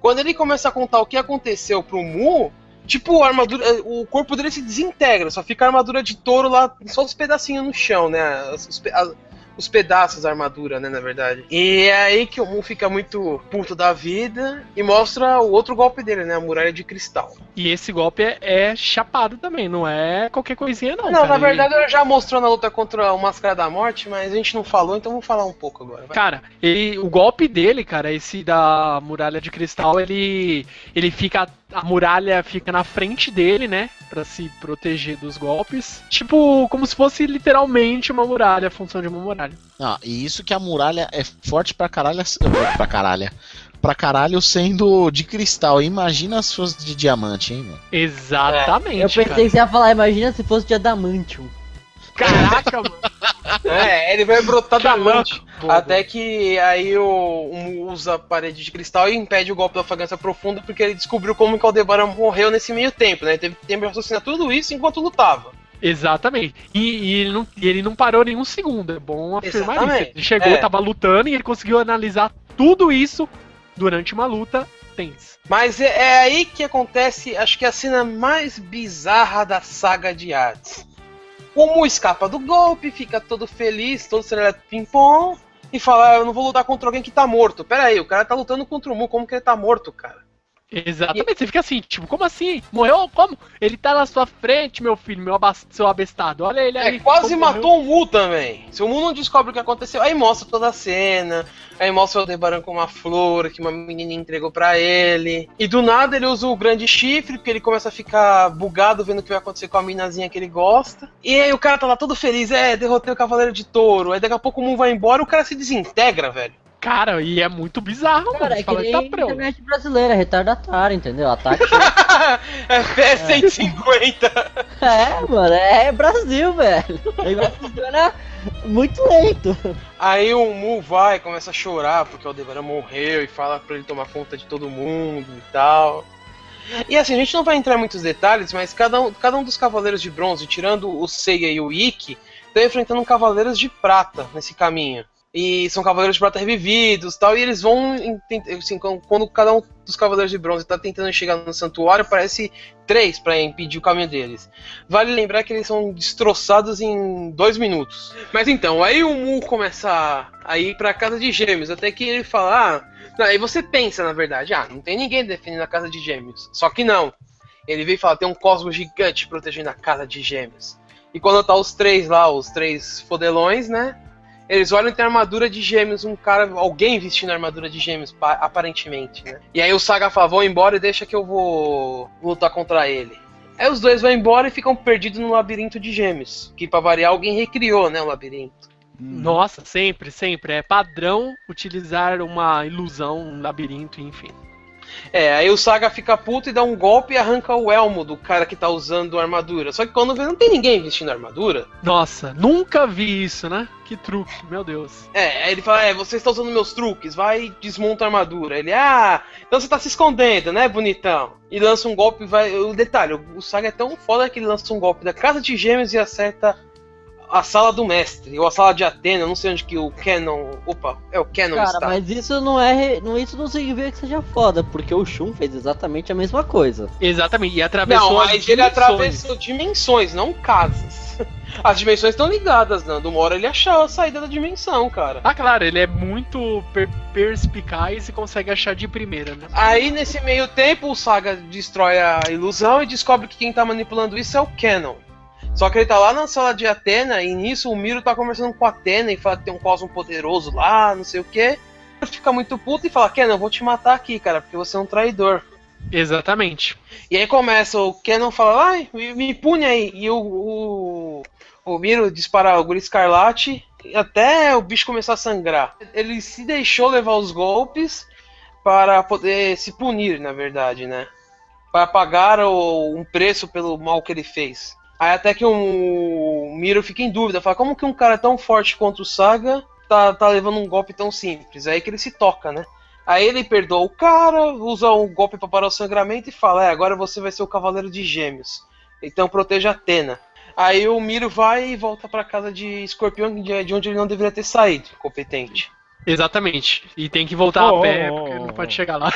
Quando ele começa a contar o que aconteceu pro Mu, tipo, a armadura, o corpo dele se desintegra, só fica a armadura de touro lá, só os pedacinhos no chão, né? Os, pe- a- os pedaços da armadura, né, na verdade. E é aí que o Mu fica muito puto da vida e mostra o outro golpe dele, né? A muralha de cristal. E esse golpe é, é chapado também, não é qualquer coisinha, não. Não, cara. na verdade ele já mostrou na luta contra o Máscara da Morte, mas a gente não falou, então vamos falar um pouco agora. vai. Cara, ele, o golpe dele, cara, esse da muralha de cristal, ele ele fica a muralha fica na frente dele, né, Pra se proteger dos golpes. Tipo, como se fosse literalmente uma muralha, a função de uma muralha. Ah, e isso que a muralha é forte pra caralho, pra caralho, pra caralho sendo de cristal. Imagina se fosse de diamante, hein, mano? Exatamente. Eu pensei cara. que você ia falar, imagina se fosse de adamantium. Caraca, mano. É, ele vai brotar da bobo. Até que aí o, Mu usa a parede de cristal e impede o golpe da fragrância profunda, porque ele descobriu como que o Aldebaran morreu nesse meio tempo, né? Ele teve tempo de raciocinar tudo isso enquanto lutava. Exatamente. E, e ele não, e ele não parou nenhum segundo. É bom afirmar Exatamente. isso. Ele chegou, É. tava lutando e ele conseguiu analisar tudo isso durante uma luta tensa. Mas é, é aí que acontece, acho que a cena mais bizarra da saga de Hades. O Mu escapa do golpe, fica todo feliz, todo serelepe ping-pong, e fala, "Ah, eu não vou lutar contra alguém que tá morto. Pera aí, o cara tá lutando contra o Mu, como que ele tá morto, cara? Exatamente, você fica assim, tipo, como assim? Morreu? Como? Ele tá na sua frente, meu filho, meu abas- seu abestado. Olha ele É, aí. quase matou o Mu também. Se o Mu não descobre o que aconteceu, aí mostra toda a cena. Aí mostra o Aldebaran com uma flor que uma menina entregou pra ele. E do nada ele usa o grande chifre, porque ele começa a ficar bugado vendo o que vai acontecer com a minazinha que ele gosta. E aí o cara tá lá todo feliz, é, derrotei o Cavaleiro de Touro. Aí daqui a pouco o Mu vai embora e o cara se desintegra, velho. Cara, e é muito bizarro, Cara, mano. é que Fala que nem tá internet brasileira, é retardatário, entendeu? Ataque. é PS 150. é, mano, é Brasil, velho. O negócio funciona Muito lento. Aí o Mu vai, começa a chorar porque o Aldebaran morreu e fala pra ele tomar conta de todo mundo e tal. E assim, a gente não vai entrar em muitos detalhes, mas cada um, cada um dos Cavaleiros de Bronze, tirando o Seiya e o Ikki, estão enfrentando Cavaleiros de Prata nesse caminho. E são Cavaleiros de Prata revividos tal, e eles vão. Assim, quando, cada um dos Cavaleiros de Bronze tá tentando chegar no santuário, parece três pra impedir o caminho deles. Vale lembrar que eles são destroçados em dois minutos. Mas então, aí o Mu começa a- a ir pra casa de gêmeos, até que ele fala. Ah, aí você pensa, na verdade, ah, não tem ninguém defendendo a casa de gêmeos. Só que não. Ele vem e fala, tem um cosmo gigante protegendo a casa de gêmeos. E quando tá os três lá, os três fodelões, né? Eles olham e tem armadura de gêmeos, um cara, alguém vestindo armadura de gêmeos, pa- aparentemente, né? E aí o Saga fala, vou embora e deixa que eu vou lutar contra ele. Aí os dois vão embora e ficam perdidos no labirinto de gêmeos. Que pra variar, alguém recriou, né, o labirinto. Nossa, sempre, sempre. É padrão utilizar uma ilusão, um labirinto, enfim. É, aí o Saga fica puto e dá um golpe e arranca o elmo do cara que tá usando a armadura. Só que quando vê, não tem ninguém vestindo armadura. Nossa, nunca vi isso, né? Que truque, meu Deus. É, aí ele fala, é, você está usando meus truques, vai e desmonta a armadura. Ele, ah, então você tá se escondendo, né, bonitão? E lança um golpe, vai. O detalhe, o Saga é tão foda que ele lança um golpe da casa de gêmeos e acerta a sala do mestre, ou a sala de Atena, eu não sei onde que o Canon. Opa, é o Canon Cara, está. mas isso não é. Não, isso não significa que seja foda, porque o Shun fez exatamente a mesma coisa. Exatamente, e atravessou Não, as mas ele dimensões. atravessou dimensões, não casas. As dimensões estão ligadas, Nando. Uma hora ele achou a saída da dimensão, cara. Ah, claro, ele é muito per- perspicaz e consegue achar de primeira, né? Aí, nesse meio tempo, o Saga destrói a ilusão e descobre que quem tá manipulando isso é o Canon. Só que ele tá lá na sala de Atena e nisso o Miro tá conversando com a Atena e fala que tem um cosmo poderoso lá, não sei o que. Ele fica muito puto e fala: Canon, eu vou te matar aqui, cara, porque você é um traidor. Exatamente. E aí começa, o Canon fala, ai, me, me pune aí. E o, o, o Miro dispara o Guri Escarlate até o bicho começar a sangrar. Ele se deixou levar os golpes para poder se punir, na verdade, né? Para pagar o- um preço pelo mal que ele fez. Aí até que o Miro fica em dúvida, fala, como que um cara tão forte contra o Saga tá, tá levando um golpe tão simples? Aí que ele se toca, né? Aí ele perdoa o cara, usa um golpe para parar o sangramento e fala: É, agora você vai ser o Cavaleiro de Gêmeos. Então proteja Atena. Aí o Miro vai e volta pra casa de Escorpião, de onde ele não deveria ter saído, competente. Exatamente. E tem que voltar Oh, a pé, oh, porque ele oh, não oh. pode chegar lá.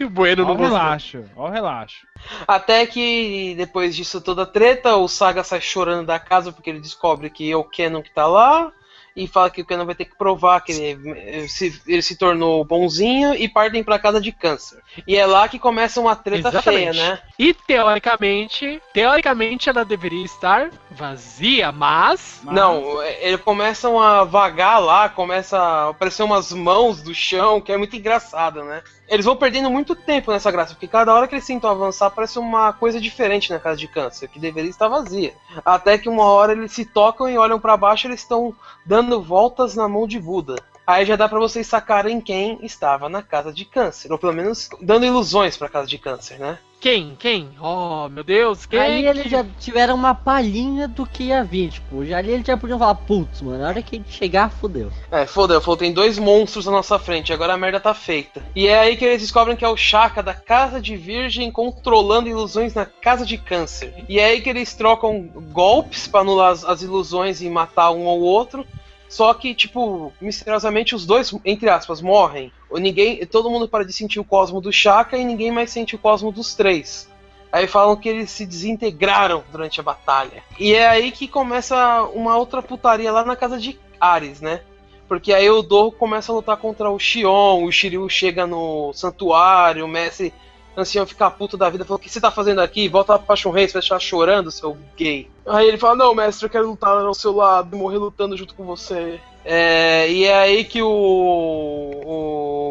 o Bueno não relaxo, ó o relaxo. Até que depois disso toda a treta, o Saga sai chorando da casa porque ele descobre que é o Kenon que tá lá. E fala que o Kenon vai ter que provar que ele se, ele se tornou bonzinho e partem pra casa de câncer. E é lá que começa uma treta Exatamente. feia, né? E teoricamente, teoricamente ela deveria estar vazia, mas Não, é- eles começam a vagar lá, começa a aparecer umas mãos do chão, que é muito engraçado, né? Eles vão perdendo muito tempo nessa graça, porque cada hora que eles tentam avançar aparece uma coisa diferente na casa de câncer, que deveria estar vazia. Até que uma hora eles se tocam e olham pra baixo, eles estão dando voltas na mão de Buda. Aí já dá pra vocês sacarem quem estava na casa de câncer, ou pelo menos dando ilusões pra casa de câncer, né? Quem? Quem? Oh, meu Deus, quem? ali eles já tiveram uma palhinha do que ia vir, tipo, já ali eles já podiam falar, putz, mano, na hora que a gente chegar, fudeu. É, foda, falou, tem dois monstros na nossa frente, agora a merda tá feita. E é aí que eles descobrem que é o Chaka da Casa de Virgem controlando ilusões na Casa de Câncer. E é aí que eles trocam golpes pra anular as, as ilusões e matar um ao outro. Só que, tipo, misteriosamente os dois, entre aspas, morrem. Ninguém, todo mundo para de sentir o cosmo do Chaka e ninguém mais sente o cosmo dos três. Aí falam que eles se desintegraram durante a batalha. E é aí que começa uma outra putaria lá na casa de Ares, né? Porque aí o Doro começa a lutar contra o Xion, o Shiryu chega no santuário, o mestre ancião fica puto da vida, falou: O que você tá fazendo aqui? Volta pra Shunrei, você vai estar chorando, seu gay. Aí ele fala: Não, mestre, eu quero lutar ao seu lado, morrer lutando junto com você. É, e é aí que o,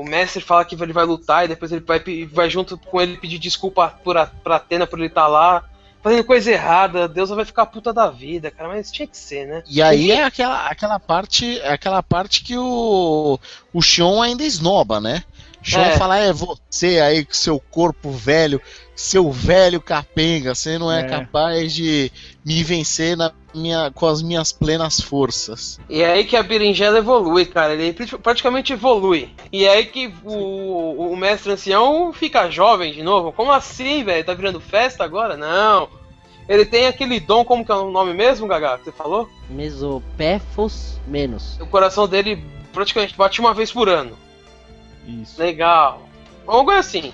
o mestre fala que ele vai lutar e depois ele vai, vai junto com ele pedir desculpa por a, pra Atena por ele estar lá. Fazendo coisa errada, Deus vai ficar puta da vida, cara, mas tinha que ser, né? E aí é aquela, aquela parte, é aquela parte que o o Xion ainda esnoba, né? Sean É. fala, é você aí com seu corpo velho, seu velho capenga, você não é, É. capaz de me vencer na minha, com as minhas plenas forças. E é aí que a berinjela evolui, cara. Ele pr- praticamente evolui. E é aí que o, o mestre ancião fica jovem de novo. Como assim, velho? Tá virando festa agora? Não. Ele tem aquele dom, como que é o nome mesmo, Gagá, que você falou? Mesopéfos menos. O coração dele praticamente bate uma vez por ano. Isso. Legal. Algo assim.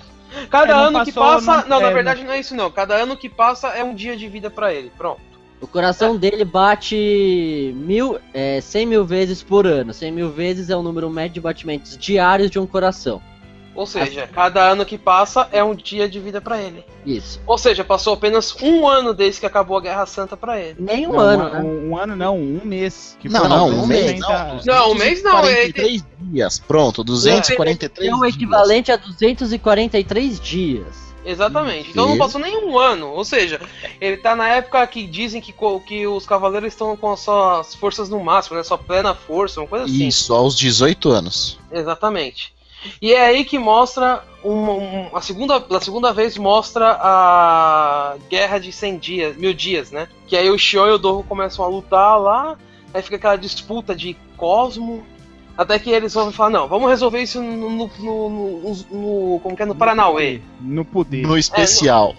Cada É, ano que passa. não- Não, na é, verdade não é isso não. Cada ano que passa é um dia de vida pra ele. Pronto. O coração dele bate mil, é, 100 mil vezes por ano. 100 mil vezes é o número médio de batimentos diários de um coração. Ou seja, cada ano que passa é um dia de vida pra ele. Isso. Ou seja, passou apenas um ano desde que acabou a Guerra Santa pra ele. Nem um Não, ano, um, né? um ano não, um mês. Que Não, foi não, um mês, 90 Não, um mês não, ele 243 dias, pronto, 243 É o dias. equivalente a 243 dias. Exatamente. Então não passou nem um ano. Ou seja, ele tá na época que dizem que, que os cavaleiros estão com as suas forças no máximo, né? Sua plena força, uma coisa assim. Isso, aos 18 anos. Exatamente. E é aí que mostra uma, um- a segunda, a segunda vez mostra a guerra de 100 dias, mil dias, né? Que aí o Xion e o Dorro começam a lutar lá, aí fica aquela disputa de Cosmo, até que eles vão falar, não, vamos resolver isso no, no, no- no- no- como que é, no Paranauê. No poder. No especial.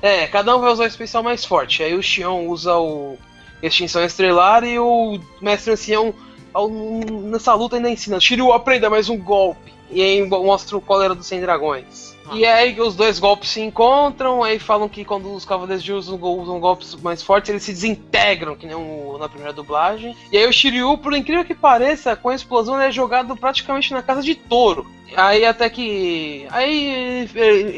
É, cada um vai usar o especial mais forte. Aí o Xion usa o Extinção Estrelar e o Mestre Ancião ao- nessa luta ainda ensina. Shiryu, aprenda mais um golpe. E aí mostra o cólera dos 100 dragões. E aí que os dois golpes se encontram, aí falam que quando os Cavaleiros de usam, usam golpes mais fortes, eles se desintegram, que nem o- na primeira dublagem. E aí o Shiryu, por incrível que pareça, com a explosão ele é jogado praticamente na casa de touro. Aí até que. Aí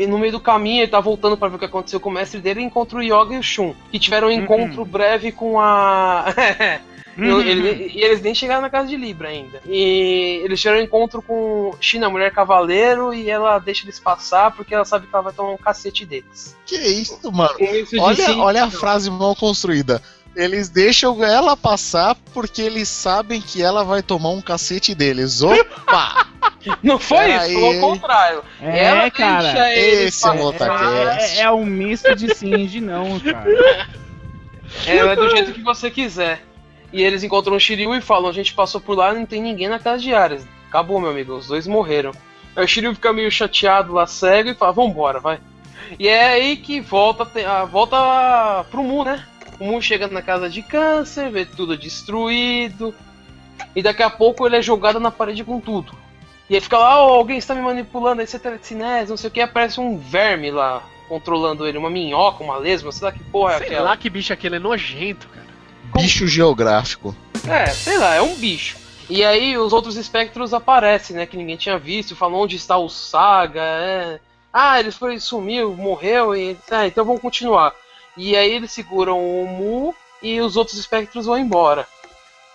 no meio do caminho ele tá voltando pra ver o que aconteceu com o mestre dele e encontra o Yoga e o Shun, que tiveram um encontro breve com a. Uhum. Ele- e eles nem chegaram na casa de Libra ainda. E eles tiveram um encontro com China, a mulher cavaleiro, e ela deixa eles passar porque ela sabe que ela vai tomar um cacete deles. Que isso, mano? Isso Olha, sim, olha a não. frase mal construída. Eles deixam ela passar porque eles sabem que ela vai tomar um cacete deles. Opa! Não foi Pera isso, foi ao contrário. É, ela cara. Esse é o. Otacast. É, é um misto de sim e de não, cara. É, é do jeito que você quiser. E eles encontram o Shiryu e falam: a gente passou por lá e não tem ninguém na casa de Ares. Acabou, meu amigo, os dois morreram. Aí o Shiryu fica meio chateado lá, cego, e fala: vambora, vai. E é aí que volta, te- a- volta pro Mu, né? O Mu chega na casa de câncer, vê tudo destruído. E daqui a pouco ele é jogado na parede com tudo. E aí fica lá, "Oh, alguém está me manipulando, aí você telecinese, não sei o que, aparece um verme lá controlando ele, uma minhoca, uma lesma, sei lá que porra é Sei aquela. lá que bicho aquele é nojento, cara. Bicho geográfico. É, sei lá, é um bicho. E aí os outros espectros aparecem, né? Que ninguém tinha visto, falam onde está o Saga, é. Ah, ele foi, sumiu, morreu, e. Ah, então vamos continuar. E aí eles seguram o Mu e os outros espectros vão embora.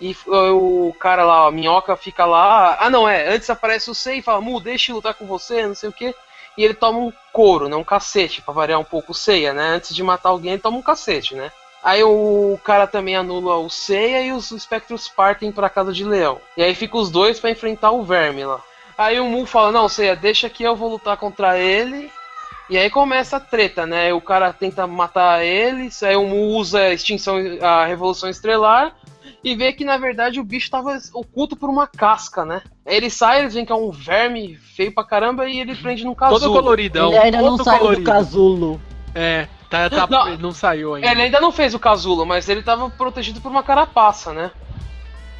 E f- o cara lá, a minhoca fica lá. Ah não, é, antes aparece o Sei e fala, Mu, deixa eu lutar com você, não sei o que. E ele toma um couro, né? Um cacete, pra variar um pouco o Seiya, né? Antes de matar alguém, ele toma um cacete, né? Aí o cara também anula o Seiya e os espectros partem pra casa de Leão. E aí fica os dois pra enfrentar o verme lá. Aí o Mu fala, não, Seiya, deixa que eu vou lutar contra ele. E aí começa a treta, né? O cara tenta matar eles, aí o Mu usa a extinção, a Revolução Estrelar. E vê que na verdade o bicho tava oculto por uma casca, né? Aí ele sai, eles veem que é um verme feio pra caramba e ele prende num casulo. Todo coloridão. Ele ainda não todo saiu colorido. do casulo. É, tá, tá, Não. ele não saiu ainda. Ele ainda não fez o casulo, mas ele tava protegido por uma carapaça, né?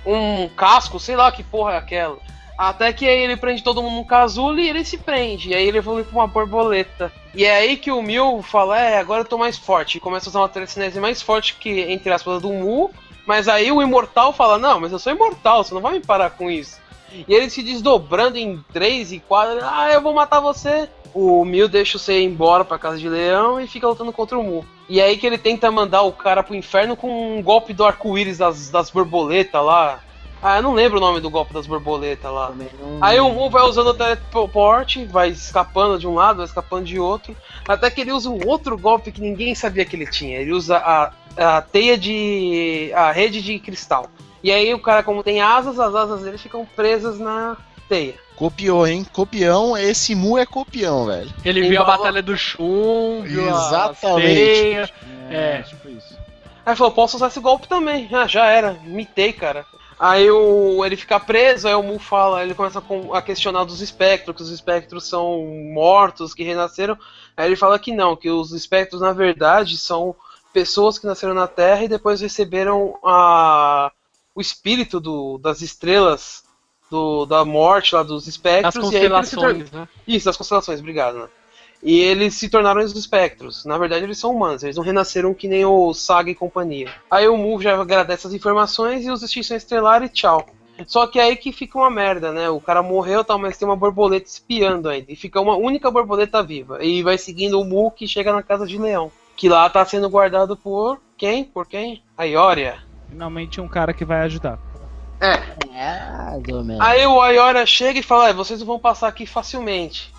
Um casco, sei lá que porra é aquela. Até que aí ele prende todo mundo no casulo e ele se prende. E aí ele evolui pra uma borboleta. E é aí que o Mil fala: É, agora eu tô mais forte. E começa a usar uma telecinese mais forte que, entre aspas, do Mu. Mas aí o imortal fala: Não, mas eu sou imortal, você não vai me parar com isso. E ele se desdobrando em três e quatro. Ah, eu vou matar você. O Mil deixa o Seiya embora pra casa de leão e fica lutando contra o Mu. E é aí que ele tenta mandar o cara pro inferno com um golpe do arco-íris das, das borboletas lá. Ah, eu não lembro o nome do golpe das borboletas lá. Não- Aí o Mu vai usando o teleporte, vai escapando de um lado, vai escapando de outro. Até que ele usa um outro golpe que ninguém sabia que ele tinha. Ele usa a, a teia de. a rede de cristal. E aí o cara, como tem asas, as asas dele ficam presas na teia. Copiou, hein? Copião, esse Mu é copião, velho. Ele viu a batalha do Shun, viu a Exatamente. ceia. É. tipo isso. Aí falou, posso usar esse golpe também. Ah, já era, mitei, cara. Aí o, ele fica preso, aí o Mu fala, ele começa a, com- a questionar dos espectros, que os espectros são mortos, que renasceram. Aí ele fala que não, que os espectros na verdade são pessoas que nasceram na Terra e depois receberam a, o espírito do, das estrelas do, da morte lá dos espectros. As e aí eles se tor- constelações, né? Isso, das constelações, obrigado, né? E eles se tornaram os espectros. Na verdade, eles são humanos, eles não renasceram que nem o Saga e companhia. Aí o Mu já agradece as informações e os extinção estelar e tchau. Só que é aí que fica uma merda, né? O cara morreu tal, mas tem uma borboleta espiando ainda. E fica uma única borboleta viva. E vai seguindo o Mu que chega na casa de leão. Que lá tá sendo guardado por quem? Por quem? A Ioria. Finalmente um cara que vai ajudar. É. É. Aí o Ayora chega e fala, "É, vocês vão passar aqui facilmente.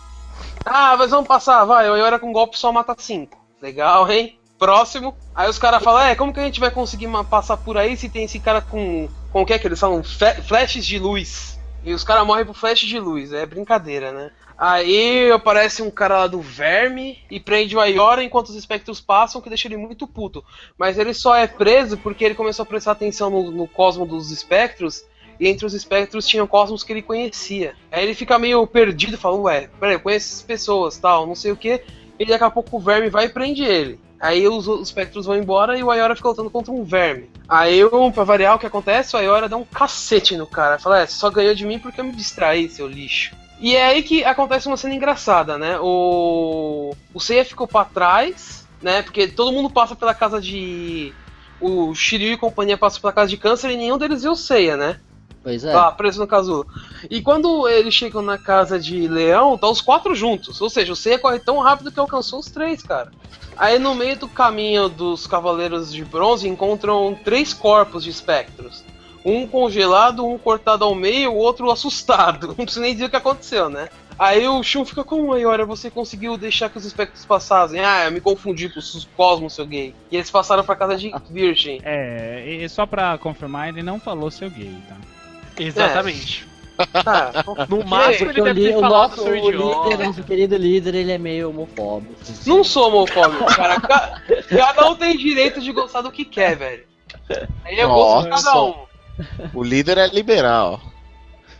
Ah, mas vamos passar, vai, o Ayora com golpe só mata 5. Legal, hein? Próximo. Aí os caras falam, é, como que a gente vai conseguir passar por aí se tem esse cara com. Com o que é que eles falam? Fe- flashes de luz. E os caras morrem por flash de luz, é brincadeira, né? Aí aparece um cara lá do verme e prende o Ayora enquanto os espectros passam, que deixa ele muito puto. Mas ele só é preso porque ele começou a prestar atenção no, no cosmo dos espectros e entre os espectros tinham cosmos que ele conhecia. Aí ele fica meio perdido fala, ué, peraí, eu conheço essas pessoas, tal, não sei o que. E daqui a pouco o verme vai e prende ele. Aí os, os espectros vão embora e o Ayora fica lutando contra um verme. Aí, um, pra variar o que acontece, o Ayora dá um cacete no cara. Fala, é, você só ganhou de mim porque eu me distraí, seu lixo. E é aí que acontece uma cena engraçada, né? O, o Seiya ficou pra trás, né? Porque todo mundo passa pela casa de. O Shiryu e companhia passam pela casa de câncer e nenhum deles viu o Seiya, né? Pois é. Tá preso no casulo. E quando eles chegam na casa de Leão, tá os quatro juntos. Ou seja, o Seiya corre tão rápido que alcançou os três, cara. Aí no meio do caminho dos Cavaleiros de Bronze encontram três corpos de espectros. Um congelado, um cortado ao meio, o outro assustado. Não preciso nem dizer o que aconteceu, né? Aí o Shun fica como aí, olha, você conseguiu deixar que os espectros passassem. Ah, eu me confundi com os cosmos, seu gay. E eles passaram pra casa de Virgem. É, e só pra confirmar, ele não falou seu gay, tá? Exatamente. Tá, No máximo ele o, deve li- ter o falado nosso seu o líder, nosso querido líder, ele é meio homofóbico. Não sou homofóbico, cara. Ca- Cada um tem direito de gostar do que quer, velho. Aí eu gosto de cada um. O líder é liberal.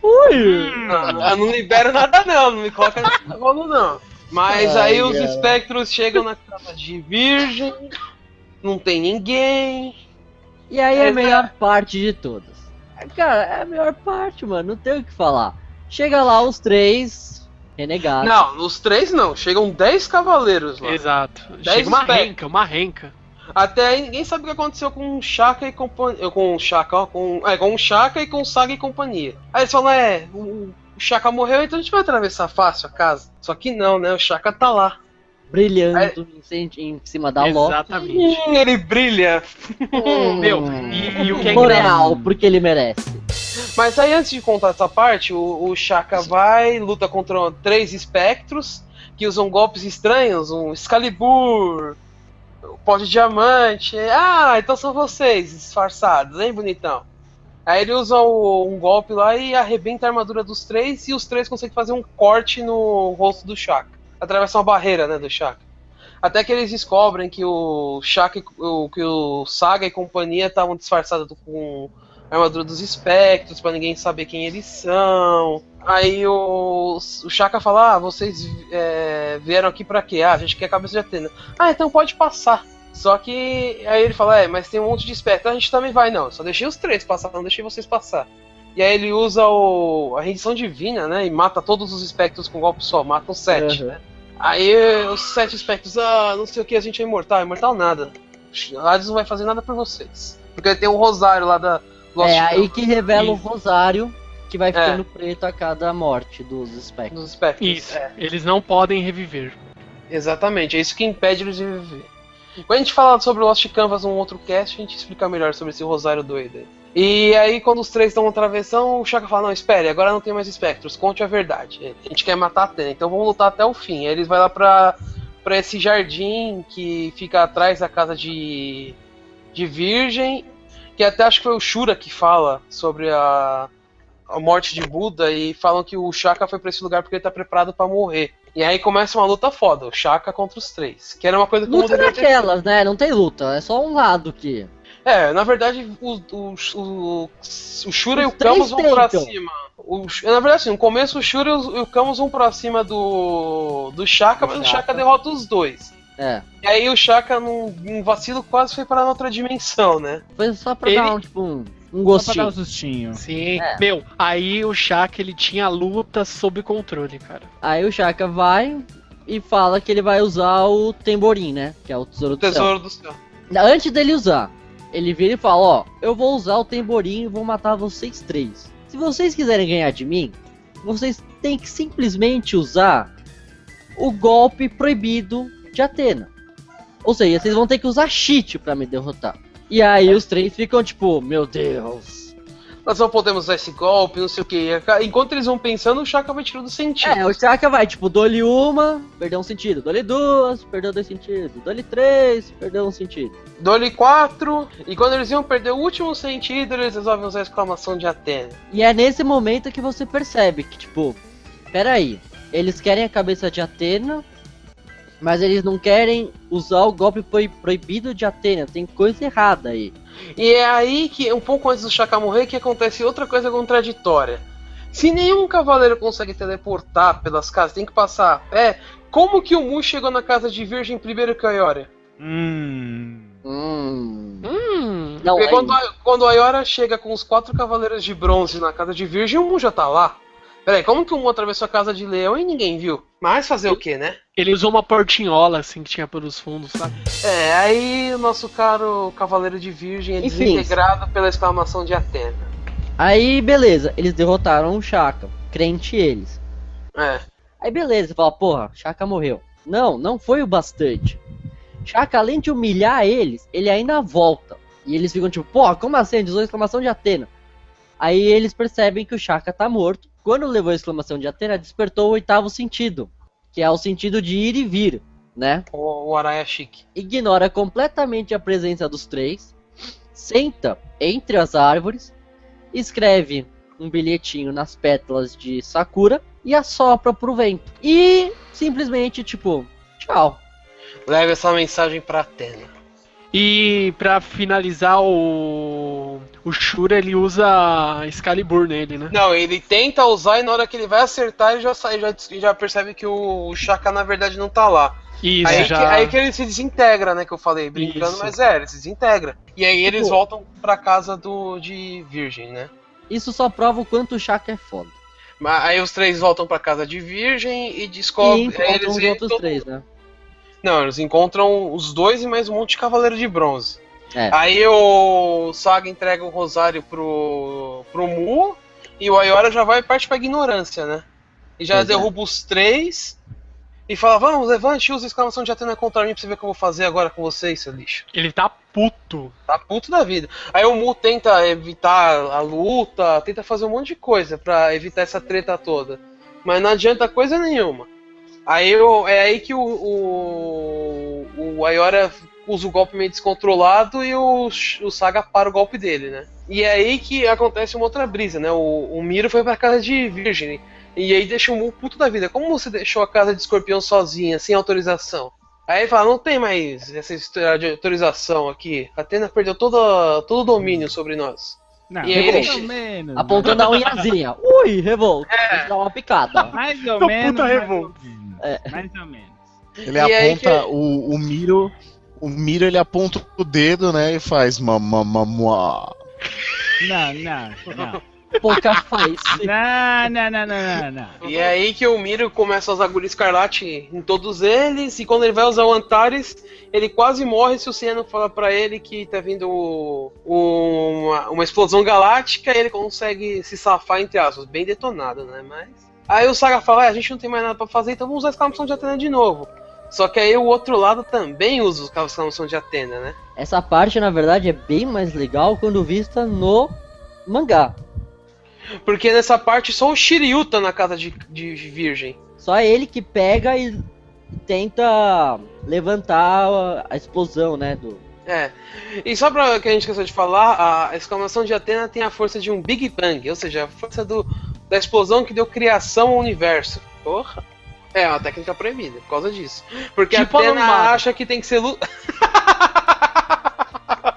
Não, eu não libero nada, não. Não me coloca nesse rolo, não. Mas Ai, aí os cara. espectros chegam na casa de Virgem. Não tem ninguém. E aí é a melhor parte de todas. Cara, é a melhor parte, mano. Não tem o que falar. Chega lá os três renegados. Não, os três não. Chegam 10 cavaleiros lá. Exato. Dez Chega uma espectros. renca, uma renca. Até aí ninguém sabe o que aconteceu com o Shaka e companhia. Com o Shaka, ó, com, é, com o Shaka e com o Saga e companhia. Aí eles falam, é, o, o Shaka morreu, então a gente vai atravessar fácil a casa. Só que não, né? O Shaka tá lá. Brilhando em, em cima da Loki. Exatamente. Hum, ele brilha. Meu, e, e o que é engraçado. porque ele merece. Mas aí antes de contar essa parte, o, o Shaka vai, luta contra três espectros que usam golpes estranhos, um Excalibur, o pó de diamante. Ah, então são vocês, disfarçados, hein, bonitão? Aí ele usa o- um golpe lá e arrebenta a armadura dos três e os três conseguem fazer um corte no rosto do Shaka. Atravessa uma barreira, né, do Shaka. Até que eles descobrem que o Shaka, o, que o Saga e companhia estavam disfarçados com a armadura dos espectros, pra ninguém saber quem eles são. Aí o, o Shaka fala: Ah, vocês é, vieram aqui pra quê? Ah, a gente quer a cabeça de Atena. Ah, então pode passar. Só que aí ele fala: É, mas tem um monte de espectro. A gente também vai, não. Só deixei os três passar, não deixei vocês passar. E aí ele usa o, a rendição divina, né? E mata todos os espectros com um golpe só, mata os sete, Uhum. né? Aí os sete espectros, ah, não sei o que, a gente é imortal. Imortal nada. Hades não vai fazer nada por vocês. Porque tem um rosário lá da Lost é aí que revela o rosário que vai É. ficando preto a cada morte dos espectros. dos espectros. Isso. É, Eles não podem reviver. exatamente, é isso que impede eles de viver. Quando a gente falar sobre o Lost Canvas num outro cast, a gente explica melhor sobre esse rosário doido aí. E aí, quando os três estão na travessão, o Shaka fala: Não, espere, agora não tem mais espectros, conte a verdade. A gente quer matar a Atena, então vamos lutar até o fim. Aí eles vão lá pra, pra esse jardim que fica atrás da casa de, de Virgem, que até acho que foi o Shura que fala sobre a, a morte de Buda e falam que o Shaka foi pra esse lugar porque ele tá preparado pra morrer. E aí começa uma luta foda, o Shaka contra os três. Que era uma coisa que Luta naquelas, né? Não tem luta, é só um lado que. É, na verdade, o, o, o, o Shura e o Os Camus vão pra tentam. cima. O, na verdade, assim, no começo o Shura e o, o Camus vão pra cima do, do Shaka, mas o Shaka. Shaka derrota os dois. É. E aí o Shaka, num, num vacilo, quase foi parar na outra dimensão, né? Foi só pra Ele- dar um, tipo, um, um Só pra dar gostinho. um sustinho. Sim. É. Meu, aí o Shaka ele tinha a luta sob controle, cara. Aí o Shaka vai e fala que ele vai usar o Temborim, né? Que é o tesouro O do céu. Tesouro do Céu. Antes dele usar, ele vira e fala, ó, eu vou usar o Temborim e vou matar vocês três. Se vocês quiserem ganhar de mim, vocês têm que simplesmente usar o golpe proibido de Atena. Ou seja, vocês vão ter que usar cheat pra me derrotar. E aí os três ficam tipo, meu Deus. Nós não podemos usar esse golpe, não sei o que. Enquanto eles vão pensando, o Shaka vai tirando sentido. É, o Shaka vai, tipo, dou-lhe uma, perdeu um sentido. Dou-lhe duas, perdeu dois sentidos. Dou-lhe três, perdeu um sentido. Dou-lhe quatro, e quando eles iam perder o último sentido, eles resolvem usar a exclamação de Atena. E é nesse momento que você percebe que, tipo, peraí, eles querem a cabeça de Atena, mas eles não querem usar o golpe proi- proibido de Atena. Tem coisa errada aí. E é aí que, um pouco antes do Shaka morrer, que acontece outra coisa contraditória. Se nenhum cavaleiro consegue teleportar pelas casas, tem que passar a pé, como que o Mu chegou na casa de Virgem primeiro que a Ayora? Hum. Hum. Hum. Não, Porque aí- quando a, quando a Ayora chega com os quatro cavaleiros de bronze na casa de Virgem, o Mu já tá lá. Peraí, como que Mu atravessou a casa de leão e ninguém viu? Mas fazer o que, né? Ele usou uma portinhola assim que tinha pelos fundos, sabe? É, aí o nosso caro Cavaleiro de Virgem é Enfim. desintegrado pela exclamação de Atena. Aí, beleza, eles derrotaram o Shaka. Crente eles. É. Aí, beleza, você fala, porra, Shaka morreu. Não, não foi o bastante. Shaka, além de humilhar eles, ele ainda volta. E eles ficam tipo, porra, como assim? Usou a exclamação de Atena. Aí eles percebem que o Shaka tá morto. Quando levou a exclamação de Atena, despertou o oitavo sentido. Que é o sentido de ir e vir, né? O, o Araya Chique. ignora completamente a presença dos três, senta entre as árvores, escreve um bilhetinho nas pétalas de Sakura e assopra pro vento. E simplesmente, tipo, tchau. Leva essa mensagem pra Atena. E pra finalizar o o Shura ele usa Excalibur nele, né? Não, ele tenta usar e na hora que ele vai acertar, ele já sai, já, já percebe que o Shaka na verdade não tá lá. Isso aí, já. que, aí que ele se desintegra, né? Que eu falei, brincando, Isso. mas é, ele se desintegra. E aí eles Tipo- voltam pra casa do de Virgem, né? Isso só prova o quanto o Shaka é foda. Mas aí os três voltam pra casa de Virgem e E descobrem. aí encontram eles os outros todo- três, né? Não, eles encontram os dois e mais um monte de cavaleiro de bronze. É. Aí o Saga entrega o rosário pro, pro Mu e o Ayora já vai e parte pra ignorância, né? E já Pois é. derruba os três e fala: Vamos, levante, usa a exclamação de Atena contra mim pra você ver o que eu vou fazer agora com vocês, seu lixo. Ele tá puto. Tá puto da vida. Aí o Mu tenta evitar a luta, tenta fazer um monte de coisa pra evitar essa treta toda. Mas não adianta coisa nenhuma. Aí o- é aí que o, o, o Ayora usa o golpe meio descontrolado e o, o Saga para o golpe dele, né? E é aí que acontece uma outra brisa, né? O, o Miro foi pra casa de Virgem. E aí deixa o Mu puto da vida. Como você deixou a casa de escorpião sozinha, sem autorização? Aí ele fala, não tem mais essa história de autorização aqui. A Atena perdeu toda, todo o domínio sobre nós. Não, E aí mais ele- menos. Apontando a unhazinha. Ui, revolta. Dá uma picada. Mais ou Tô menos. puta ou revolta. Menos. É. Mais ou menos. Ele E aponta que- o, o Miro. O Miro ele aponta o dedo, né? E faz mamamamua. Não, não, não. Pouca faz. Não, não, não, não, não, não. E é aí que o Miro começa a usar agulha escarlate em todos eles, e quando ele vai usar o Antares, ele quase morre se o Ciano fala pra ele que tá vindo o- o- uma, uma explosão galáctica e ele consegue se safar, entre aspas, bem detonado, né? Mas. Aí o Saga fala, "Ah, a gente não tem mais nada pra fazer, então vamos usar a exclamação de Atena de novo. Só que aí o outro lado também usa a exclamação de Atena, né? Essa parte, na verdade, é bem mais legal quando vista no mangá. Porque nessa parte só o Shiryu tá na casa de, de Virgem. Só ele que pega e tenta levantar a- a explosão, né? Do... É. E só pra que a gente esqueceu de falar, a exclamação de Atena tem a força de um Big Bang, ou seja, a força do, da explosão que deu criação ao universo. Porra. É uma técnica proibida por causa disso. Porque Tipo a Atena acha que tem que ser. Lu...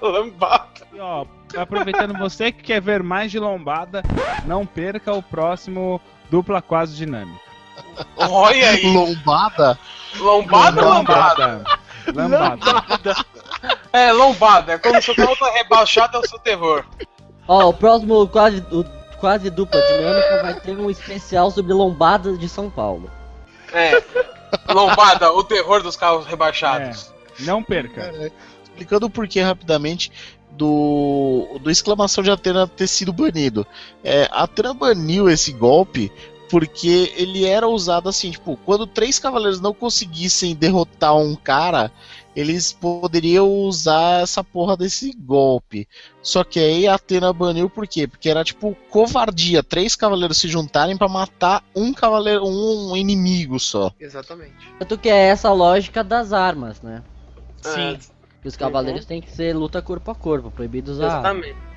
lambada. E, ó, aproveitando você que quer ver mais de lombada, não perca o próximo dupla quase dinâmica. Olha aí. Lombada? Lombada ou lambada? Lambada. É, lombada. Quando o seu carro tá rebaixado é o seu terror. Ó, o próximo quase, o quase dupla dinâmica vai ter um especial sobre lombadas de São Paulo. É. Lombada, o terror dos carros rebaixados. Não perca. Explicando o porquê rapidamente do, do exclamação de Atena ter sido banido. É, a Atena baniu esse golpe porque ele era usado assim, tipo, quando três cavaleiros não conseguissem derrotar um cara, eles poderiam usar essa porra desse golpe. Só que aí a Atena baniu por quê? Porque era tipo covardia, três cavaleiros se juntarem pra matar um cavaleiro, um inimigo só. Exatamente. Tanto que é essa a lógica das armas, né? Sim. Que os cavaleiros têm que ser luta corpo a corpo, proibido usar. Exatamente.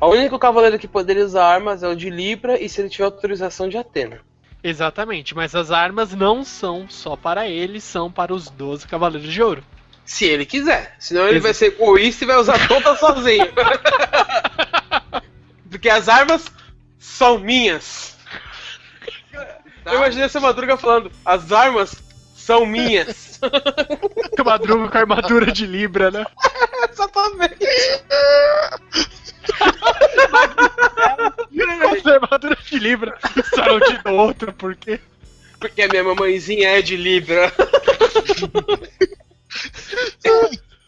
O único cavaleiro que poderia usar armas é o de Libra e se ele tiver autorização de Atena. Exatamente, mas as armas não são só para ele, são para os 12 Cavaleiros de Ouro. Se ele quiser. Senão ele vai ser egoísta e vai usar todas sozinho. Porque as armas são minhas. Eu imaginei essa madruga falando, as armas são minhas. Madruga com armadura de Libra, né? Exatamente. Armadura de Libra saiu de outro, porque. Porque a minha mamãezinha é de Libra.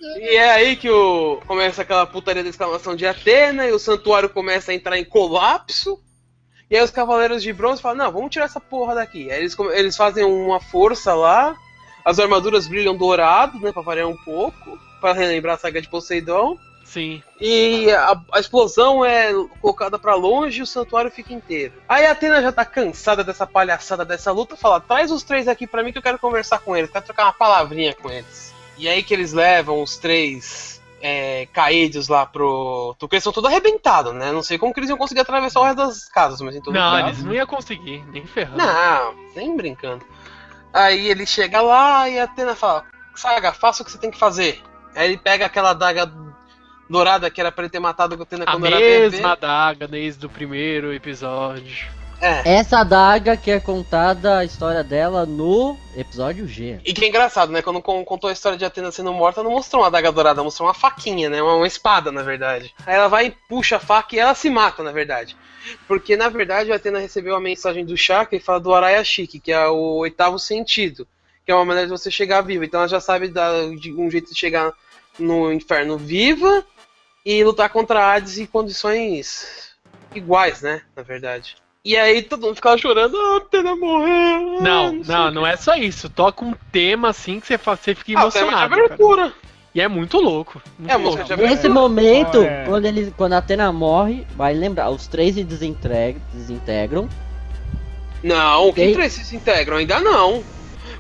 E é aí que o, começa aquela putaria da exclamação de Atena e o santuário começa a entrar em colapso. E aí os cavaleiros de bronze falam, não, vamos tirar essa porra daqui. Aí eles, eles fazem uma força lá, as armaduras brilham dourado, né, pra variar um pouco, pra relembrar a saga de Poseidon. Sim. E a, a explosão é colocada pra longe e o santuário fica inteiro. Aí a Atena já tá cansada dessa palhaçada, dessa luta, fala: traz os três aqui pra mim que eu quero conversar com eles, quero trocar uma palavrinha com eles. E aí que eles levam os três é, caídos lá pro. Porque eles são todos arrebentados, né? Não sei como que eles iam conseguir atravessar o resto das casas, mas em todo Não, caso. eles não iam conseguir, nem ferrando. Não, nem brincando. Aí ele chega lá e a Atena fala: Saga, faça o que você tem que fazer. Aí ele pega aquela adaga dourada que era pra ele ter matado a Atena A quando era bebê. mesma adaga desde o primeiro episódio. É. Essa adaga que é contada a história dela no episódio G. E que é engraçado, né? Quando con- contou a história de Atena sendo morta, não mostrou uma adaga dourada, mostrou uma faquinha, né? Uma, uma espada, na verdade. Aí ela vai e puxa a faca e ela se mata, na verdade. Porque, na verdade, a Atena recebeu a mensagem do Chakra e fala do Arayashiki, que é o oitavo sentido. Que é uma maneira de você chegar vivo. Então ela já sabe da- de um jeito de chegar no inferno viva e lutar contra Hades em condições iguais, né? Na verdade. E aí todo mundo ficava chorando, ah, a Atena morreu. ah, Não, não, o não é só isso. Toca um tema assim que você, fa- você fica Ah, emocionado. cara. abertura. E é muito louco. muito É louco. Nesse momento, Oh, é. quando, ele, quando a Atena morre, vai lembrar, os três se desintegra- desintegram. Não, quem três se integram? Ainda não.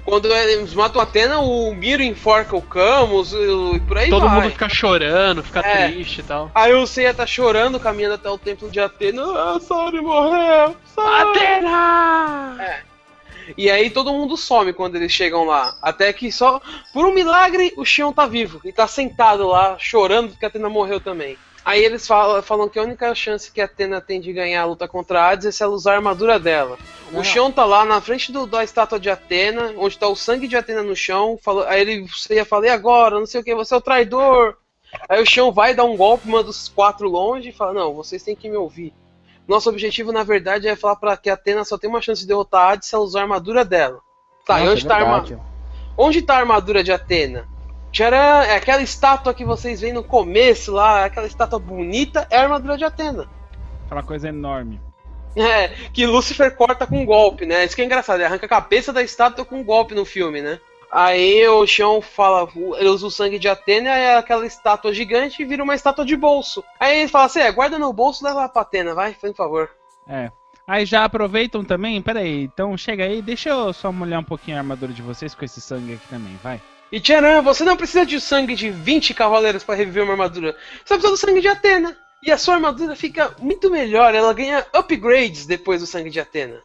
Quando eles matam a Atena, o Miro enforca o Camus e por aí Todo vai. mundo fica chorando, fica É. triste e tal. Aí o Seiya tá chorando, caminhando até o templo de Atena. Ah, Sari morreu! Sari! Atena! É. E aí todo mundo some quando eles chegam lá. Até que só, por um milagre, o Xion tá vivo. E tá sentado lá, chorando porque a Atena morreu também. Aí eles falam, falam que a única chance que a Atena tem de ganhar a luta contra a Hades é se ela usar a armadura dela. Não, o. Xion tá lá na frente do- da estátua de Atena, onde tá o sangue de Atena no chão. Fala, aí ele ia falar, e agora? Não sei o que, você é o traidor. Aí o Xion vai dar um golpe, manda os quatro longe e fala, não, vocês têm que me ouvir. Nosso objetivo, na verdade, é falar para que a Atena só tem uma chance de derrotar a Hades se ela usar a armadura dela. Tá, e Nossa, onde é tá a arma... verdade. Onde tá a armadura de Atena? Tcharam, é aquela estátua que vocês veem no começo lá, aquela estátua bonita, é a armadura de Atena. Aquela coisa enorme. É, que Lúcifer corta com um golpe, né? Isso que é engraçado, ele arranca a cabeça da estátua com um golpe no filme, né? Aí o Xion fala, ele usa o sangue de Atena, é aquela estátua gigante e vira uma estátua de bolso. Aí ele fala assim, é, guarda no bolso e leva pra Atena, vai, por favor. É. Aí já aproveitam também, pera aí, então chega aí, deixa eu só molhar um pouquinho a armadura de vocês com esse sangue aqui também, vai. E tcharam, você não precisa de sangue de 20 cavaleiros para reviver uma armadura. Você precisa do sangue de Atena. E a sua armadura fica muito melhor, ela ganha upgrades depois do sangue de Atena.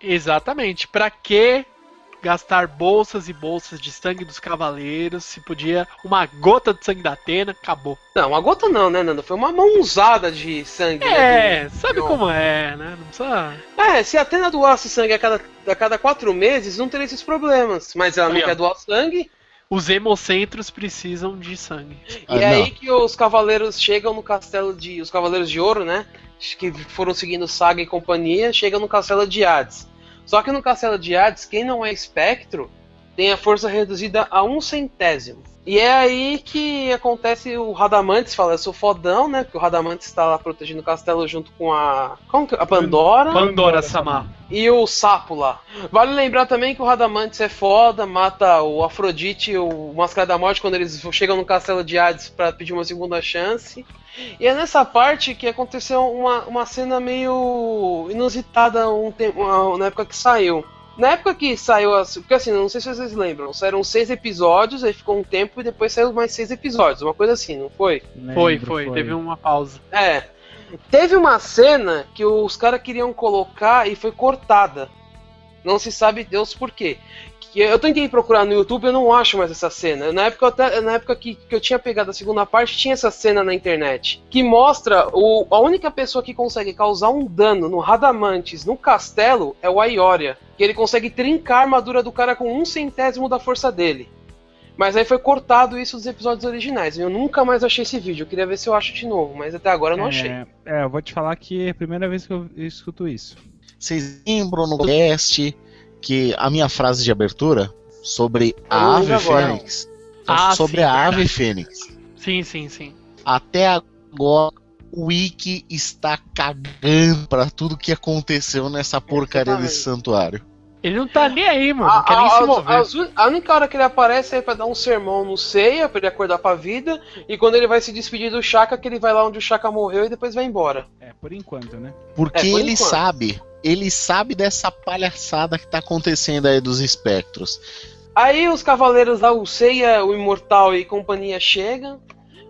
Exatamente. Pra que gastar bolsas e bolsas de sangue dos cavaleiros? Se podia uma gota de sangue da Atena, acabou. Não, uma gota não, né, Nando? Foi uma mãozada de sangue. né, É, do- sabe como é, né? Não precisa. É, se a Atena doasse sangue a cada, a cada quatro meses, não teria esses problemas. Mas ela não quer doar sangue. Os hemocentros precisam de sangue. Ah, e é não. aí que os cavaleiros chegam no castelo de. Os cavaleiros de ouro, né? Que foram seguindo Saga e companhia, chegam no castelo de Hades. Só que no castelo de Hades, quem não é espectro tem a força reduzida a um centésimo. E é aí que acontece o Radamantes fala, eu sou fodão, né? Porque o Radamantes está lá protegendo o castelo junto com a. Como que, a Pandora. Pandora Samar. E o sapo lá. Vale lembrar também que o Radamantes é foda, mata o Afrodite e o Máscara da Morte quando eles chegam no castelo de Hades pra pedir uma segunda chance. E é nessa parte que aconteceu uma, uma cena meio inusitada um tempo, uma- na época que saiu. Na época que saiu, as- porque assim, não sei se vocês lembram, saíram seis episódios, aí ficou um tempo e depois saiu mais seis episódios, uma coisa assim, não foi? Foi, Lembro, foi, Teve uma pausa. É. Teve uma cena que os caras queriam colocar e foi cortada. Não se sabe Deus por quê. Que eu tentei procurar no YouTube eu não acho mais essa cena. Na época, até- na época que, que eu tinha pegado a segunda parte, tinha essa cena na internet. Que mostra o, a única pessoa que consegue causar um dano no Radamantes, no castelo, é o Aioria. Que ele consegue trincar a armadura do cara com um centésimo da força dele. Mas aí foi cortado isso dos episódios originais. Eu nunca mais achei esse vídeo. Eu queria ver se eu acho de novo, mas até agora eu não achei. É, é, eu vou te falar que é a primeira vez que eu escuto isso. Vocês lembram no cast que a minha frase de abertura sobre a ave agora. fênix, Ah, sobre sim, a verdade. ave fênix, Sim, sim, sim. até agora o Wiki está cagando pra tudo que aconteceu nessa porcaria Exatamente. desse santuário. Ele não tá nem aí, mano. A, Não quer nem a- un- a única hora que ele aparece é pra dar um sermão no Seiya, pra ele acordar pra vida, e quando ele vai se despedir do Shaka, que ele vai lá onde o Shaka morreu e depois vai embora. É, por enquanto, né? Porque É, por ele enquanto. sabe, ele sabe dessa palhaçada que tá acontecendo aí dos espectros. Aí os cavaleiros o Seiya, o Imortal e companhia chegam,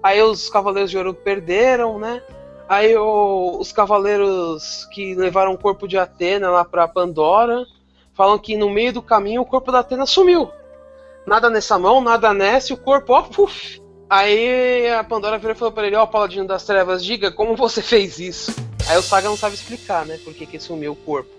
aí os cavaleiros de ouro perderam, né? Aí o- os cavaleiros que levaram o corpo de Atena lá pra Pandora falam que no meio do caminho o corpo da Atena sumiu. Nada nessa mão, nada nessa, e o corpo, ó, puf. Aí a Pandora virou e falou pra ele, ó, Paladino das Trevas, diga como você fez isso. Aí o Saga não sabe explicar, né, por que, que sumiu o corpo.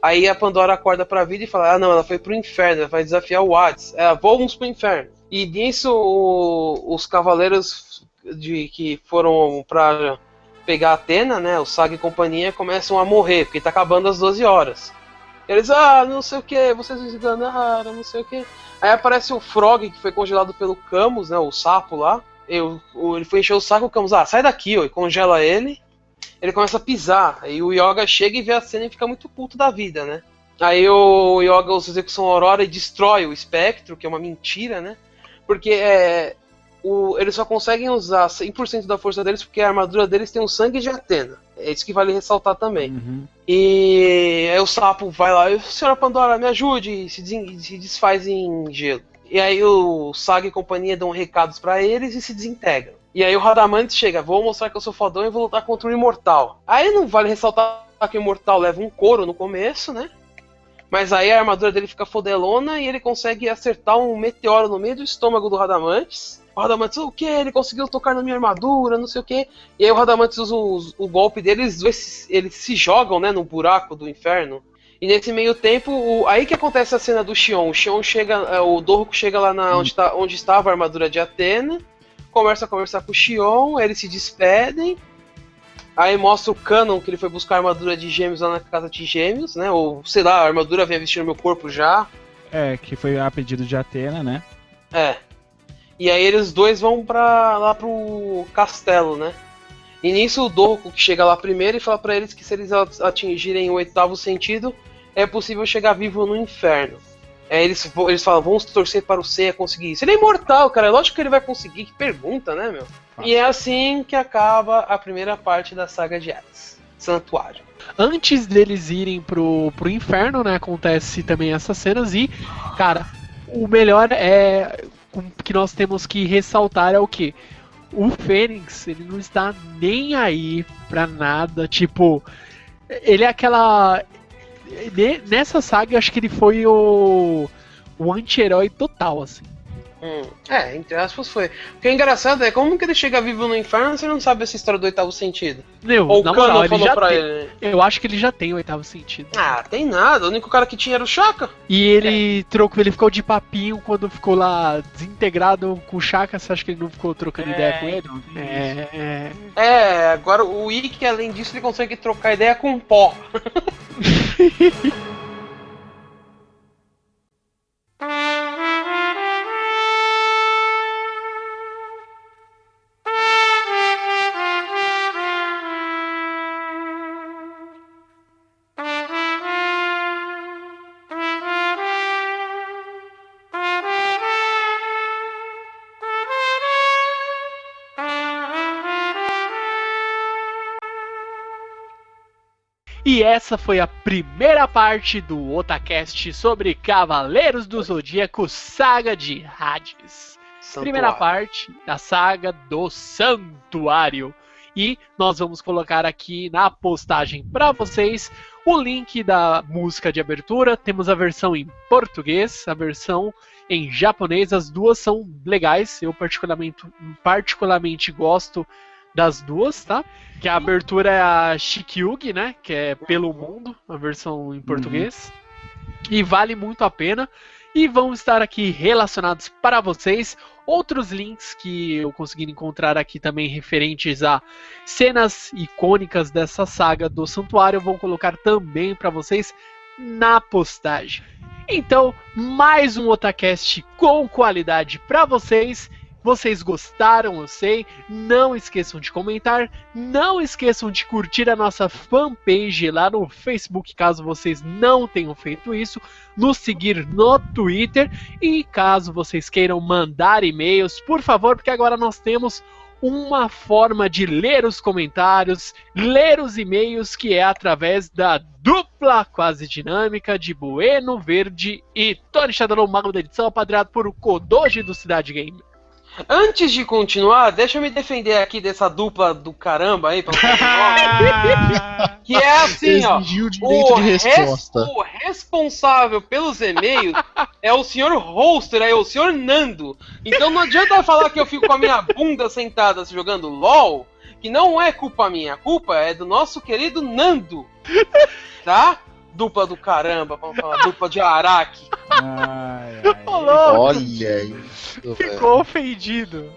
Aí a Pandora acorda pra vida e fala, ah não, ela foi pro inferno, ela vai desafiar o Hades. Ela, vamos pro inferno. E nisso o- os cavaleiros de que foram pra pegar a Atena, né, o Saga e companhia, começam a morrer, porque tá acabando as 12 horas. Eles, ah, não sei o que, vocês nos enganaram, não sei o que. Aí aparece o Frog, que foi congelado pelo Camus, né, o sapo lá. Eu, ele foi encher o saco, o Camus, ah, sai daqui, ó, e congela ele. Ele começa a pisar, aí o Yoga chega e vê a cena e fica muito puto da vida, né. Aí o Yoga usa execução Aurora e destrói o espectro, que é uma mentira, né? Porque é, o- eles só conseguem usar 100% da força deles porque a armadura deles tem o sangue de Atena. É isso que vale ressaltar também. Uhum. E aí o sapo vai lá, "Eu, senhora Pandora, me ajude, e se, se desfaz em gelo. E aí o Saga e companhia dão recados pra eles e se desintegram. E aí o Radamantes chega, vou mostrar que eu sou fodão e vou lutar contra o Imortal. Aí não vale ressaltar que o Imortal leva um couro no começo, né? Mas aí a armadura dele fica fodelona e ele consegue acertar um meteoro no meio do estômago do Radamantes. O Radamantes, o que? Ele conseguiu tocar na minha armadura, não sei o que. E aí o Radamantes usa os- o, golpe dele, eles, eles se jogam, né, no buraco do inferno. E nesse meio tempo, o- aí que acontece a cena do Xion. O Xion chega, é, o Dorco chega lá na, onde, tá, onde estava a armadura de Atena, começa a conversar com o Xion, eles se despedem. Aí mostra o Canon que ele foi buscar a armadura de gêmeos lá na casa de gêmeos, né? Ou sei lá, a armadura vinha vestindo meu corpo já. É, que foi a pedido de Atena, né? É. E aí eles dois vão pra, lá pro castelo, né? E nisso o Dorco que chega lá primeiro e fala pra eles que se eles atingirem o oitavo sentido, é possível chegar vivo no inferno. É, eles, eles falam, vamos torcer para o Seiya conseguir isso. Ele é imortal, cara. É lógico que ele vai conseguir. Que pergunta, né, meu? E é assim que acaba a primeira parte da saga de Hades. Santuário. Antes deles irem pro, pro inferno, né? Acontece também essas cenas e, cara, o melhor é que nós temos que ressaltar é o que? O Fênix, ele não está nem aí pra nada. Tipo, ele é aquela. ne- Nessa saga, eu acho que ele foi o. O anti-herói total, assim. Hum, é, entre aspas foi. O que é engraçado é como que ele chega vivo no inferno e você não sabe essa história do oitavo sentido. Meu, Ou na o Kano moral, ele falou já pra tem. ele. Eu acho que ele já tem o oitavo sentido. Ah, tem nada. O único cara que tinha era o Shaka. E ele trocou, ele ficou de papinho quando ficou lá desintegrado com o Chaka. Você acha que ele não ficou trocando ideia com ele? tem É, é. É, agora o Ikki, além disso, ele consegue trocar ideia com pó. essa foi a primeira parte do Otacast sobre Cavaleiros do Zodíaco Saga de Hades. Primeira parte da saga do Santuário. E nós vamos colocar aqui na postagem para vocês o link da música de abertura. Temos a versão em português, a versão em japonês. As duas são legais. Eu particularmente, particularmente gosto das duas, tá? Que a abertura é a Shikyugi, né? Que é pelo mundo, a versão em português. E vale muito a pena. E vão estar aqui relacionados para vocês outros links que eu consegui encontrar aqui também referentes a cenas icônicas dessa saga do Santuário. Eu vou colocar também para vocês na postagem. Então, mais um Otacast com qualidade para vocês. Vocês gostaram, eu sei. Não esqueçam de comentar. Não esqueçam de curtir a nossa fanpage lá no Facebook, caso vocês não tenham feito isso. Nos seguir no Twitter. E caso vocês queiram mandar e-mails, por favor, porque agora nós temos uma forma de ler os comentários, ler os e-mails, que é através da dupla quase dinâmica de Bueno Verde e Tony Shadowlon, mago da edição, apadreado por o Kodoji do Cidade Game. Antes de continuar, deixa eu me defender aqui dessa dupla do caramba aí, nome. Que é assim, ó. O, res- o responsável pelos e-mails é o senhor Holster, é o senhor Nando. Então não adianta falar que eu fico com a minha bunda sentada jogando LOL, que não é culpa minha, a culpa é do nosso querido Nando. Tá? Dupla do caramba, vamos falar, dupla de Araki. Ai, ai. Olha isso, velho. ficou ofendido.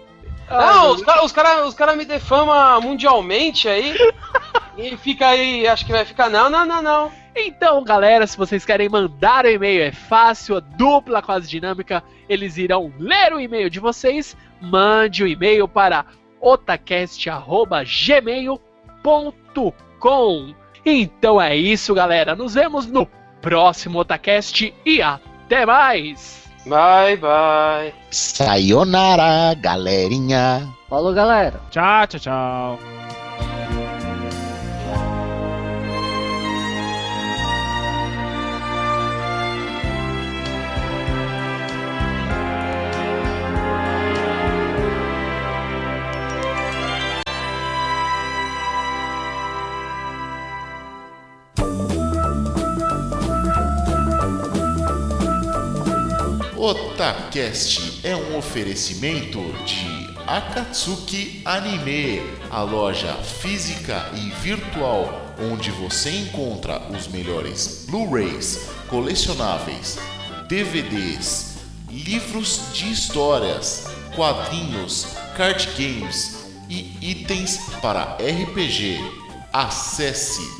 Não, os caras os cara, os cara me defamam mundialmente aí. E fica aí, acho que vai ficar. Não, não, não, não. Então, galera, se vocês querem mandar o e-mail, é fácil, a dupla quase dinâmica, eles irão ler o e-mail de vocês. Mande o e-mail para otacast.gmail.com. Então é isso, galera. Nos vemos no próximo Otacast e até mais! Bye, bye. Sayonara, galerinha. Falou, galera. Tchau, tchau, tchau. Otacast é um oferecimento de Akatsuki Anime, a loja física e virtual onde você encontra os melhores Blu-rays, colecionáveis, DVDs, livros de histórias, quadrinhos, card games e itens para RPG. Acesse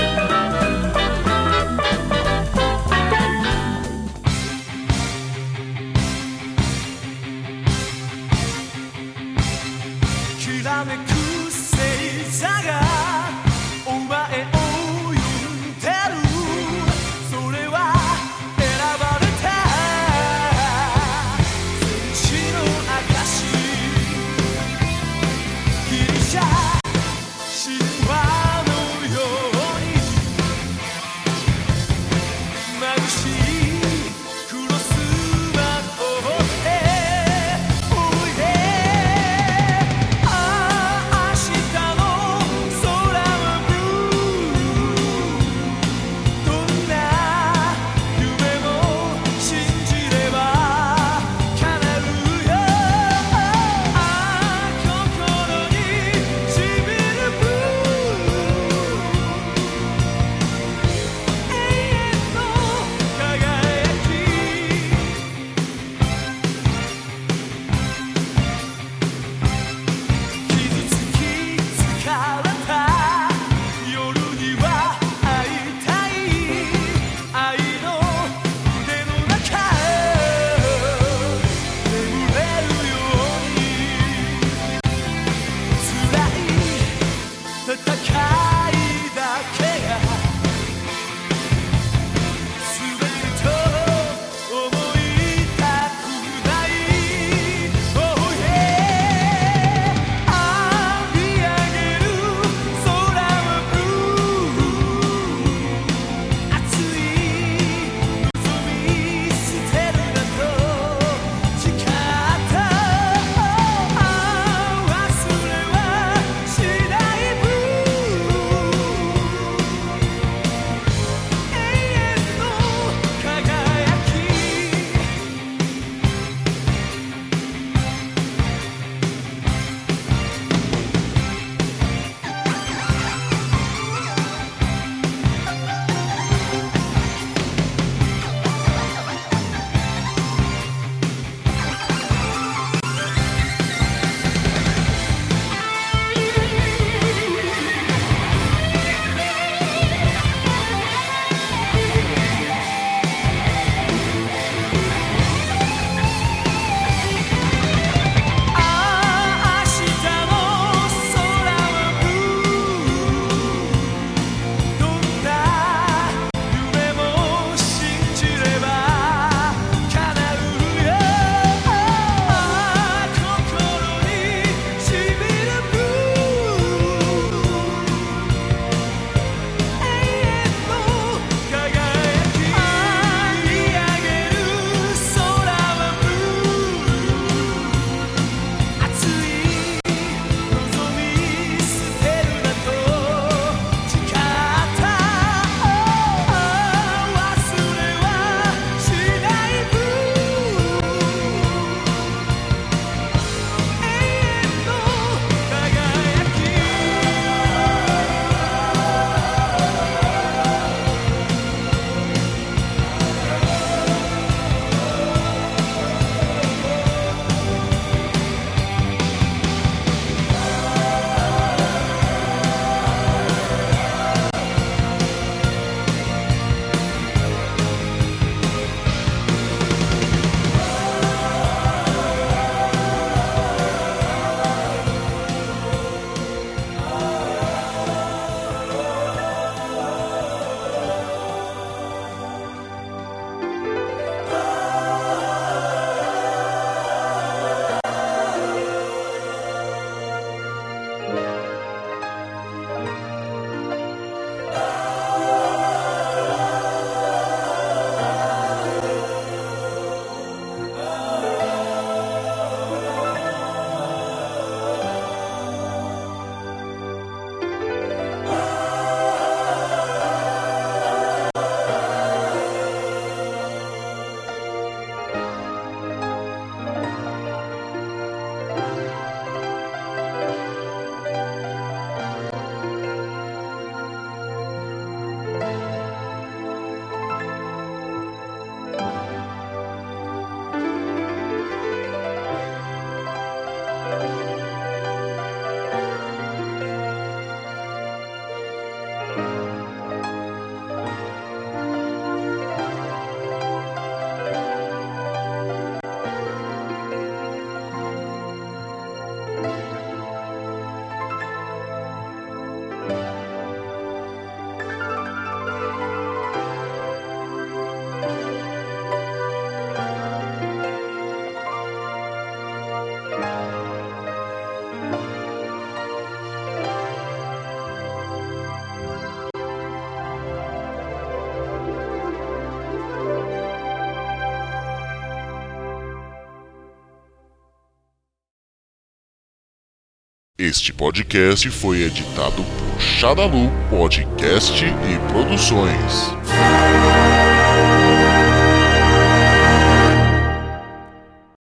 Este podcast foi editado por Xadalu Podcast e Produções.